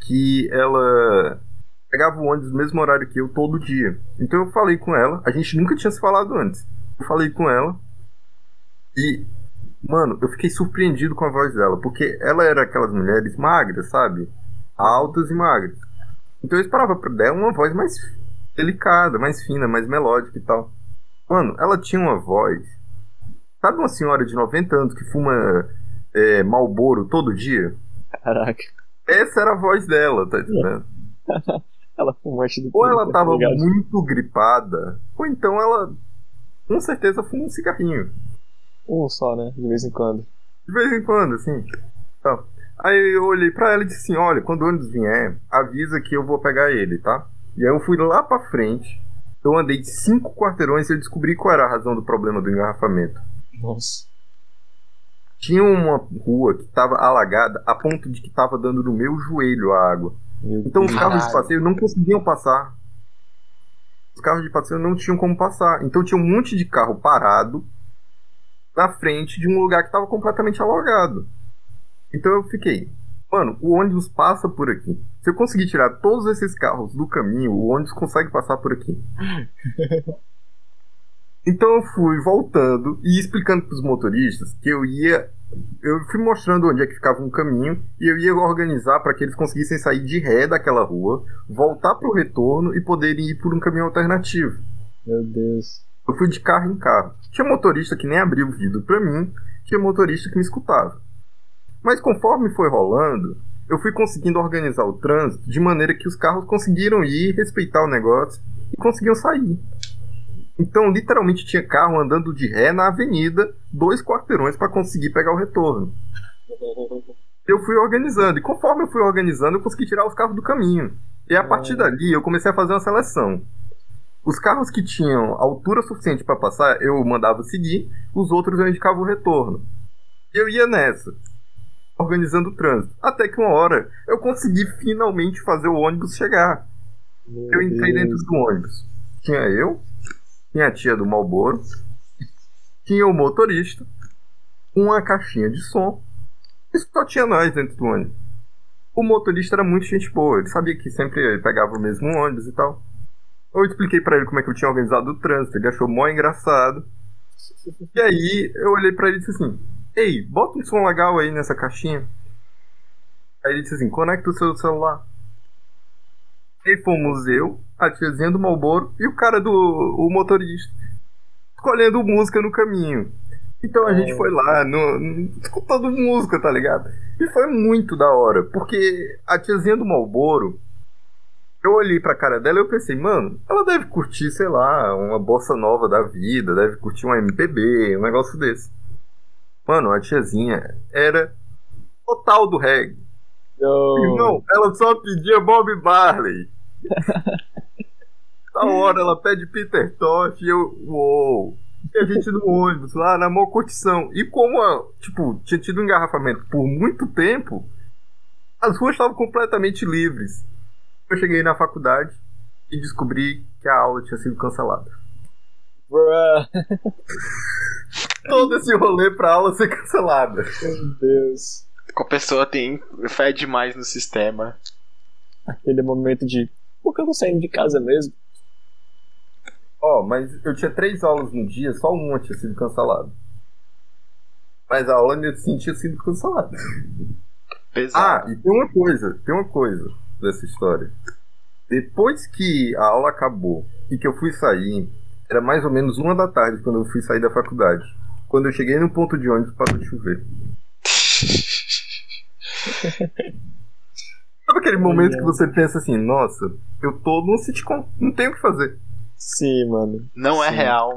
que ela pegava o ônibus no mesmo horário que eu todo dia. Então eu falei com ela, a gente nunca tinha se falado antes. Eu falei com ela e, mano, eu fiquei surpreendido com a voz dela, porque ela era aquelas mulheres magras, sabe? Altas e magras. Então eu esperava dela uma voz mais delicada, mais fina, mais melódica e tal. Mano, ela tinha uma voz. Sabe uma senhora de 90 anos que fuma é, Malboro todo dia? Caraca. Essa era a voz dela, tá entendendo? ela fumante do Ou ela tá tava ligado? muito gripada, ou então ela com certeza fuma um cigarrinho. Um só, né? De vez em quando. De vez em quando, assim. Então, aí eu olhei pra ela e disse assim: olha, quando o ônibus vier, avisa que eu vou pegar ele, tá? E aí eu fui lá pra frente. Eu andei cinco quarteirões e eu descobri qual era a razão do problema do engarrafamento. Nossa. Tinha uma rua que estava alagada a ponto de que estava dando no meu joelho a água. Meu Então os Deus. carros de passeio não conseguiam passar. Os carros de passeio não tinham como passar. Então tinha um monte de carro parado na frente de um lugar que estava completamente alagado. Então eu fiquei, mano, o ônibus passa por aqui. Se eu conseguir tirar todos esses carros do caminho, o ônibus consegue passar por aqui. Então eu fui voltando e explicando para os motoristas que eu ia. Eu fui mostrando onde é que ficava um caminho e eu ia organizar para que eles conseguissem sair de ré daquela rua, voltar para o retorno e poderem ir por um caminho alternativo. Meu Deus. Eu fui de carro em carro. Tinha motorista que nem abriu o vidro para mim, tinha motorista que me escutava. Mas conforme foi rolando, eu fui conseguindo organizar o trânsito de maneira que os carros conseguiram ir, respeitar o negócio e conseguiam sair. Então, literalmente, tinha carro andando de ré na avenida, dois quarteirões para conseguir pegar o retorno. Eu fui organizando, e conforme eu fui organizando, eu consegui tirar os carros do caminho. E a partir dali, eu comecei a fazer uma seleção. Os carros que tinham altura suficiente para passar, eu mandava seguir, os outros eu indicava o retorno. E eu ia nessa, organizando o trânsito. Até que uma hora eu consegui finalmente fazer o ônibus chegar. Meu Eu entrei Deus. dentro do ônibus. Tinha eu, tinha a tia do Malboro, tinha o motorista, uma caixinha de som, e só tinha nós dentro do ônibus. O motorista era muito gente boa, ele sabia que sempre pegava o mesmo ônibus e tal. Eu expliquei pra ele como é que eu tinha organizado o trânsito, ele achou mó engraçado. E aí eu olhei pra ele e disse assim: Ei, bota um som legal aí nessa caixinha. Aí ele disse assim: Conecta o seu celular. E fomos eu, a tiazinha do Malboro e o cara do o motorista. Escolhendo música no caminho. Então a gente foi lá, no, no- escutando música, tá ligado? E foi muito da hora, porque a tiazinha do Malboro, eu olhei pra cara dela e eu pensei, mano, ela deve curtir, sei lá, uma bossa nova da vida, deve curtir um MPB, um negócio desse. Mano, a tiazinha era total do reggae. Yo. Não, ela só pedia Bob Marley. Da hora, ela pede Peter Tosh e eu. Uou! E a gente no ônibus, lá na maior curtição. E como, a, tipo, tinha tido um engarrafamento por muito tempo, as ruas estavam completamente livres. Eu cheguei na faculdade e descobri que a aula tinha sido cancelada. Bruh. Todo esse rolê pra aula ser cancelada. Meu Deus. A pessoa tem fé demais no sistema. Aquele momento de. Por que eu não saindo de casa mesmo? Ó, mas eu tinha três aulas no dia, só uma tinha sido cancelada. Mas a aula ainda assim tinha sido cancelada. Ah, Pesado. e tem uma coisa, tem uma coisa dessa história. Depois que a aula acabou e que eu fui sair, era mais ou menos uma da tarde quando eu fui sair da faculdade. Quando eu cheguei no ponto de ônibus parou de chover. Sabe aquele momento que você pensa assim, nossa, eu tô num sitcom, não tenho o que fazer. Sim, mano. Não é Sim. real.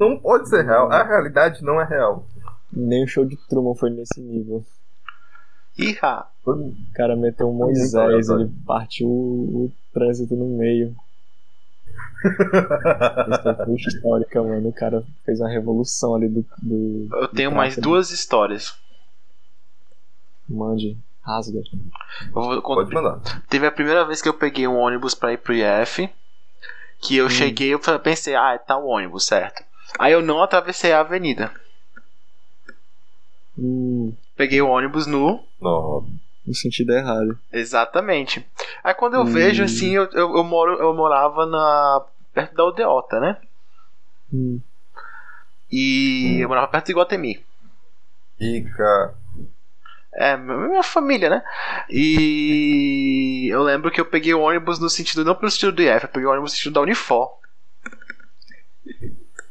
Não pode ser real, a realidade não é real. Nem o show de Truman foi nesse nível. Iha. O cara meteu um Moisés, ele partiu o, o trânsito no meio. Isso foi histórica, mano. O cara fez uma revolução ali do. do Eu tenho do mais duas histórias. Mande, rasga. Eu vou contar. Pode mandar. Teve a primeira vez que eu peguei um ônibus pra ir pro IF. Que eu cheguei eu pensei, ah, tá o ônibus, certo. Aí eu não atravessei a avenida. Hum, Peguei o ônibus nu. Não. no sentido errado. Exatamente. Aí quando eu Hum. vejo assim, eu, eu, eu moro, eu morava na. perto da Odeota, né? Hum, E eu morava perto de Iguatemi. Fica. É, minha família, né? E eu lembro que eu peguei o ônibus no sentido, não pelo sentido do IF, eu peguei o ônibus no sentido da Unifor.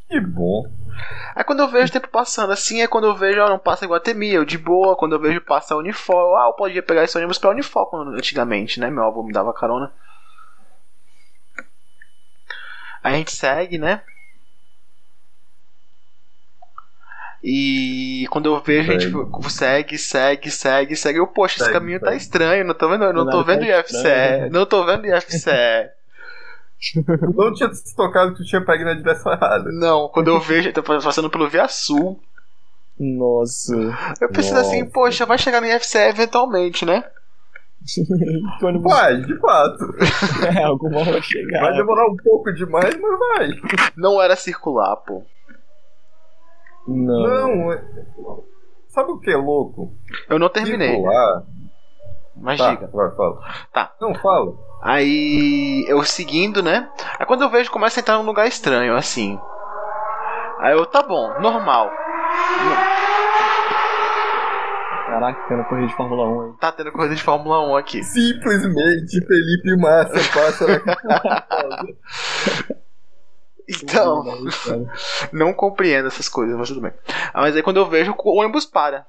Que bom. Aí quando eu vejo o tempo passando assim, é quando eu vejo, ó, não passa Guatemi, eu de boa, quando eu vejo passar Unifor, eu, ah, eu podia pegar esse ônibus pra Unifor quando, antigamente, né? Meu avô me dava carona. Aí a gente segue, né? E quando eu vejo, a gente Segue. segue, segue, segue, segue. Eu, poxa, esse Segue, caminho tá segue. estranho, não tô vendo, não tô Nada tá vendo IFCE, estranho. não tô vendo IFCE. Não tinha se tocado que tu tinha pego na direção errada. Não, quando eu vejo, eu tô passando pelo Via Sul. Nossa. Eu pensei assim, poxa, vai chegar no IFCE eventualmente, né? ônibus Vai, de fato. é, alguma hora vai chegar. Vai demorar um pouco demais, mas vai. Não era circular, pô. Não. Não, é- sabe o que é louco? Eu não terminei, Circular. mas Tá, diga. vai, fala. Tá. Não, fala. Aí eu seguindo, né? Aí quando eu vejo, começa a entrar num lugar estranho, assim. Aí eu, tá bom, normal. Caraca, uma corrida de Fórmula 1 aí. Tá tendo corrida de Fórmula 1 aqui. Simplesmente Felipe Massa passa na Então, não compreendo essas coisas, mas tudo bem. Ah, mas aí quando eu vejo, o ônibus para.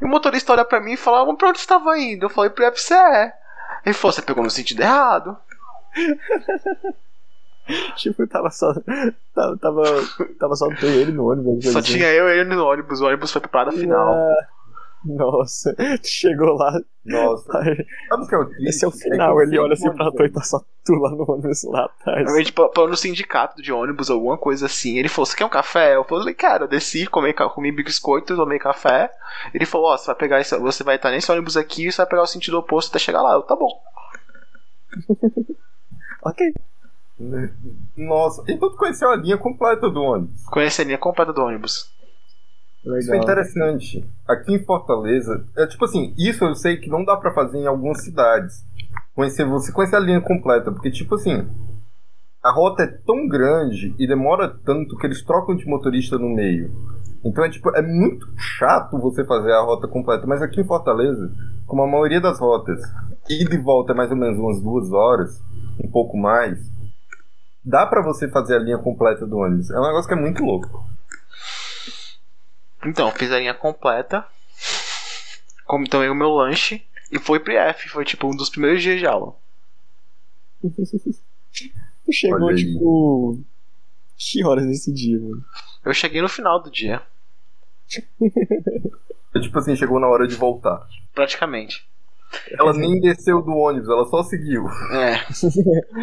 E o motorista olha pra mim e fala, "Ah, pra onde você estava indo? Eu falei, pro FCE. Ele falou, você pegou no sentido errado. Tipo, tava só. Tava, tava, tava só tu e ele no ônibus. Só assim. tinha eu e ele no ônibus, o ônibus foi pra parada final. Ah, Nossa, chegou lá. Nossa, sabe o que é o triste? Esse é o que final. eu Ele olha assim pra tu e tá só tu lá no ônibus lá atrás. Provavelmente pra, pra no sindicato de ônibus, alguma coisa assim. Ele falou: Você quer um café? Eu falei: Cara, eu desci, comi, comi biscoito, tomei café. Ele falou: Ó, você vai pegar esse, você vai estar nesse ônibus aqui e você vai pegar o sentido oposto até chegar lá. Eu, tá bom. Ok. Nossa, então tu conheceu a linha completa do ônibus. Conheci a linha completa do ônibus. Isso é Legal. interessante. Aqui em Fortaleza, é tipo assim, isso eu sei que não dá pra fazer em algumas cidades. Conhecer, você conhecer a linha completa, porque tipo assim, a rota é tão grande e demora tanto que eles trocam de motorista no meio. Então é tipo, é muito chato você fazer a rota completa, mas aqui em Fortaleza, como a maioria das rotas, ida e volta é mais ou menos umas duas horas, um pouco mais, dá pra você fazer a linha completa do ônibus. É um negócio que é muito louco. Então, fiz a linha completa. Comi também o meu lanche. E foi pro F. Foi tipo um dos primeiros dias de aula. Tu chegou, tipo. Que horas nesse dia, mano? Eu cheguei no final do dia. Tipo assim, chegou na hora de voltar. Praticamente. Ela nem desceu do ônibus, ela só seguiu. É.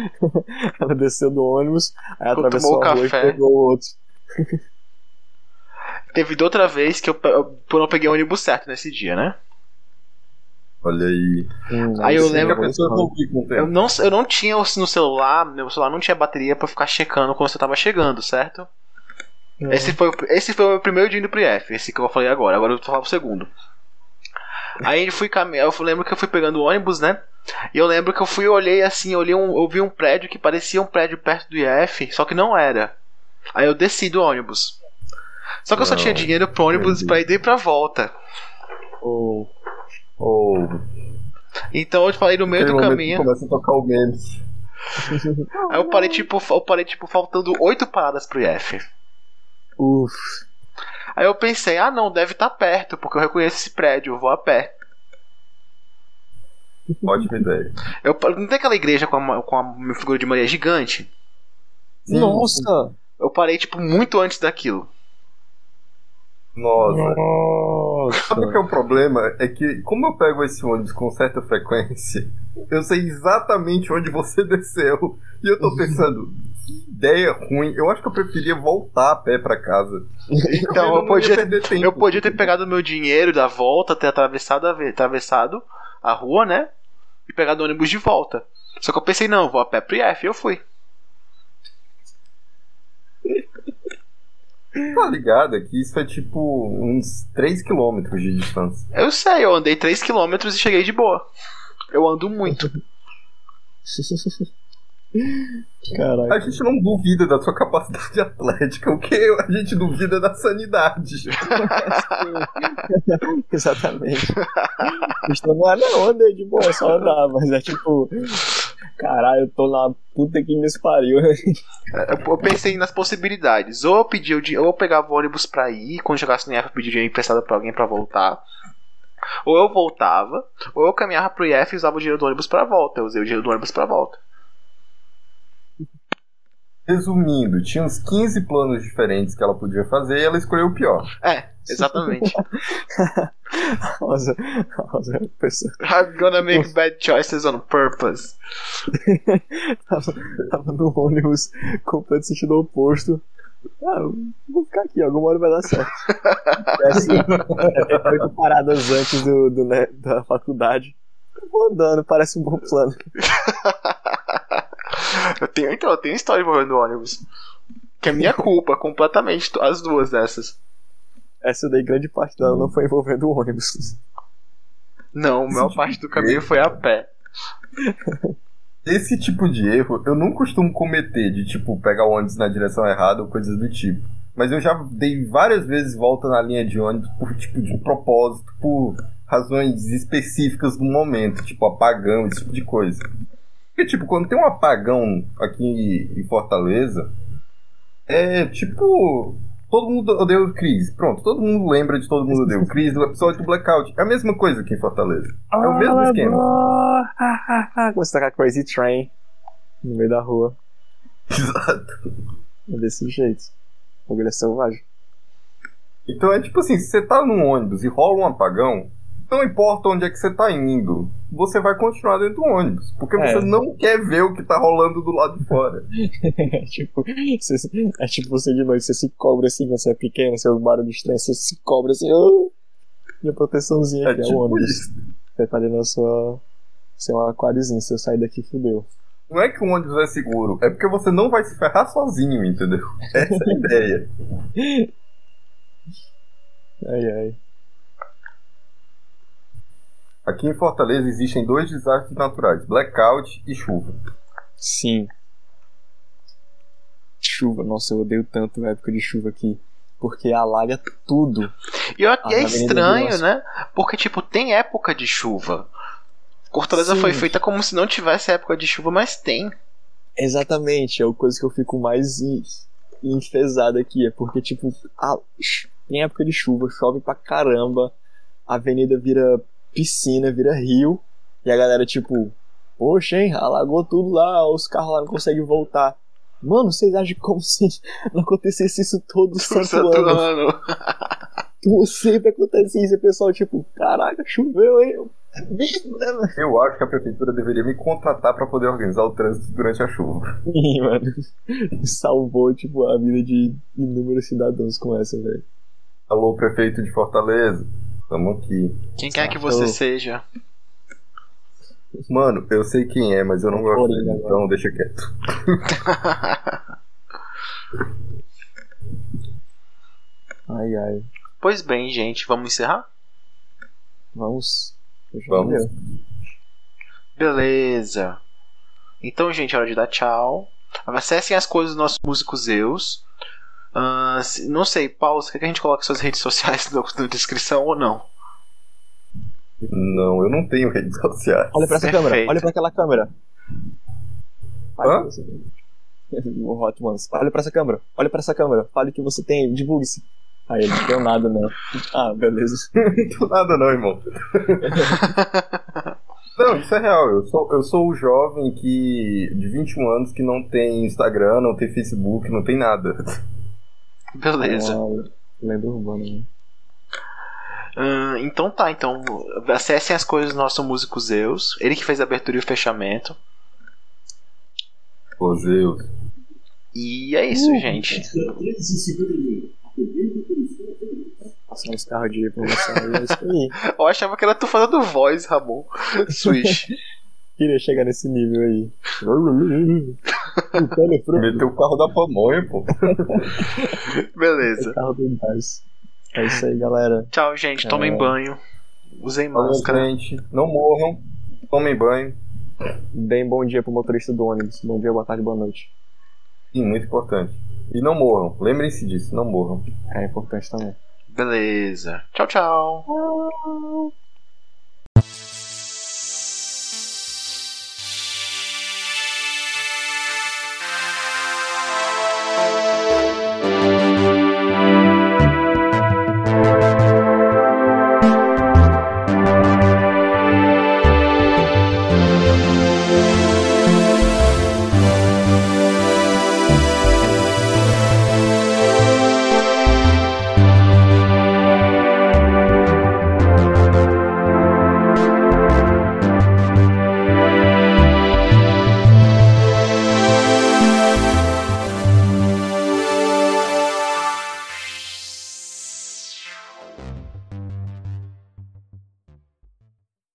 Ela desceu do ônibus, aí Tomou atravessou a rua café. e pegou o outro. Teve de outra vez que eu, eu não peguei o ônibus certo nesse dia, né? Olha aí. Hum, Aí eu sim, lembro Eu tempo. não, eu não tinha o- no celular, meu celular não tinha bateria pra ficar checando quando você tava chegando, certo? É. Esse, foi, o- esse foi o meu primeiro dia indo pro IF, esse que eu falei agora, agora eu vou falar o segundo. Aí eu fui caminhar, eu lembro que eu fui pegando o ônibus, né? E eu lembro que eu fui, olhei assim, olhei um, eu vi um prédio que parecia um prédio perto do IF, só que não era. Aí eu desci do ônibus. Só que eu só tinha dinheiro pro ônibus pra ir e pra volta. Ou- Ou Então eu falei no meio aquele do caminho. começa a tocar o. Aí eu parei tipo, eu parei tipo faltando oito paradas pro IF. Uf. Aí eu pensei, ah não, deve estar perto, porque eu reconheço esse prédio, eu vou a pé. Ótima ideia. Eu, não tem aquela igreja com a, com a figura de Maria gigante? Sim. Nossa! Eu parei, tipo, muito antes daquilo. Nossa. Sabe o Nossa! que é o problema? É que, como eu pego esse ônibus com certa frequência, eu sei exatamente onde você desceu. E eu tô pensando, que ideia ruim. Eu acho que eu preferia voltar a pé pra casa. Então, eu ia podia, eu podia ter pegado o meu dinheiro da volta, ter atravessado a, ve- atravessado a rua, né? E pegado o ônibus de volta. Só que eu pensei, não, eu vou a pé pro IF, e eu fui. Tá ligado? É que isso é tipo uns 3km de distância. Eu sei, eu andei 3km e cheguei de boa. Eu ando muito. Caraca. A gente não duvida da sua capacidade atlética, o que a gente duvida da sanidade. Exatamente. Questão não não, andei de boa, é só andar, mas é tipo. Caralho, eu tô na puta que me pariu. Eu pensei nas possibilidades. Ou eu pedia o dinheiro, ou eu pegava o ônibus pra ir, quando chegasse no IF, eu pedia dinheiro emprestado pra alguém pra voltar. Ou eu voltava, ou eu caminhava pro IF e usava o dinheiro do ônibus pra volta. Eu usei o dinheiro do ônibus pra volta. Resumindo, tinha uns 15 planos diferentes que ela podia fazer e ela escolheu o pior. É, exatamente. Rosa, Rosa, pessoa. I'm gonna make bad choices on purpose. tava, tava no ônibus completo sentido oposto. Ah, vou ficar aqui, alguma hora vai dar certo. É assim, é oito paradas antes do, do, né, da faculdade. Eu vou andando, parece um bom plano. Eu tenho, então, eu tenho história envolvendo ônibus. Que é minha culpa, completamente, as duas dessas. Essa daí, grande parte dela não foi envolvendo o ônibus. Não, a maior parte do caminho foi a pé. Esse tipo de erro eu não costumo cometer, de tipo, pegar o ônibus na direção errada ou coisas do tipo. Mas eu já dei várias vezes volta na linha de ônibus por tipo de propósito, por razões específicas do momento, tipo apagão, esse tipo de coisa. Porque, tipo, quando tem um apagão aqui em Fortaleza, é tipo. Todo mundo odeia o Cris. Pronto, todo mundo lembra de todo mundo odeia o Cris do episódio do Blackout. É a mesma coisa aqui em Fortaleza. É o mesmo esquema. Começa a tocar Crazy Train no meio da rua. Exato. É desse jeito. O bagulho é selvagem. Então é tipo assim, se você tá num ônibus e rola um apagão, não importa onde é que você tá indo, você vai continuar dentro do ônibus. Porque É. você não quer ver o que tá rolando do lado de fora. É tipo, você, é tipo você de noite, você se cobra assim você é pequeno, seu barulho estranho, você se cobra assim, oh! e a proteçãozinha É aqui é o tipo ônibus. isso. Você tá ali na sua. Seu aquáriozinho, se eu sair daqui, fudeu. Não é que o ônibus é seguro, é porque você não vai se ferrar sozinho, entendeu? Essa é a ideia. Ai ai. Aqui em Fortaleza existem dois desastres naturais: blackout e chuva. Sim. Chuva, nossa, eu odeio tanto a época de chuva aqui. Porque alaga tudo. E eu- e é estranho, né? Porque, tipo, tem época de chuva. Fortaleza Sim. foi feita como se não tivesse época de chuva, mas tem. Exatamente, é a coisa que eu fico mais en- enfesado aqui. É porque, tipo, a- tem época de chuva, chove pra caramba, a avenida vira piscina, vira rio, e a galera, tipo, poxa, hein, alagou tudo lá, os carros lá não conseguem voltar. Mano, vocês agem como se não acontecesse isso todo santo Santo ano. ano. Sempre acontece isso, e o pessoal, tipo, caraca, choveu, hein? Eu acho que a prefeitura deveria me contratar pra poder organizar o trânsito durante a chuva. Ih, mano. Salvou, tipo, a vida de inúmeros cidadãos com essa, velho. Alô, prefeito de Fortaleza. Tamo aqui. Quem quer que você Ô. seja? Mano, eu sei quem é, mas eu não gosto dele, então deixa quieto. Ai, ai. pois bem, gente, vamos encerrar? Vamos. Vamos. deu. Beleza. Então, gente, é hora de dar tchau. Acessem as coisas dos nossos músicos Zeus. Ah, se- não sei, Paulo, você quer que a gente coloque suas redes sociais na na descrição ou não? Não, eu não tenho redes sociais. Olha pra essa Perfeito. câmera, olha pra aquela câmera. Fale Hã? você tem. O Hot Ones. Olha pra essa câmera, olha pra essa câmera. Fale que você tem, divulgue-se. Aí ele não deu nada, né? Ah, beleza. Não tô nada não, irmão. Não, isso é real. Eu sou, eu sou o jovem que de 21 anos que não tem Instagram, não tem Facebook, não tem nada. Beleza. Uma lenda urbana, né? Então tá, então acessem as coisas do nosso músico Zeus. Ele que fez a abertura e o fechamento. Pô, Zeus. E é isso, gente. Passando os carros de promoção aí, é isso aí. Eu achava que era tu falando voz, Ramon. Switch. Queria chegar nesse nível aí. Meteu o carro da pamonha, pô. Beleza. carro do gás. É isso aí, galera. Tchau, gente. Tomem É. banho. Usem máscara. gente. Não morram. Tomem banho. Deem bom dia pro motorista do ônibus. Bom dia, boa tarde, boa noite. Sim, muito importante. E não morram. Lembrem-se disso, não morram. É importante também. Beleza. Tchau, tchau.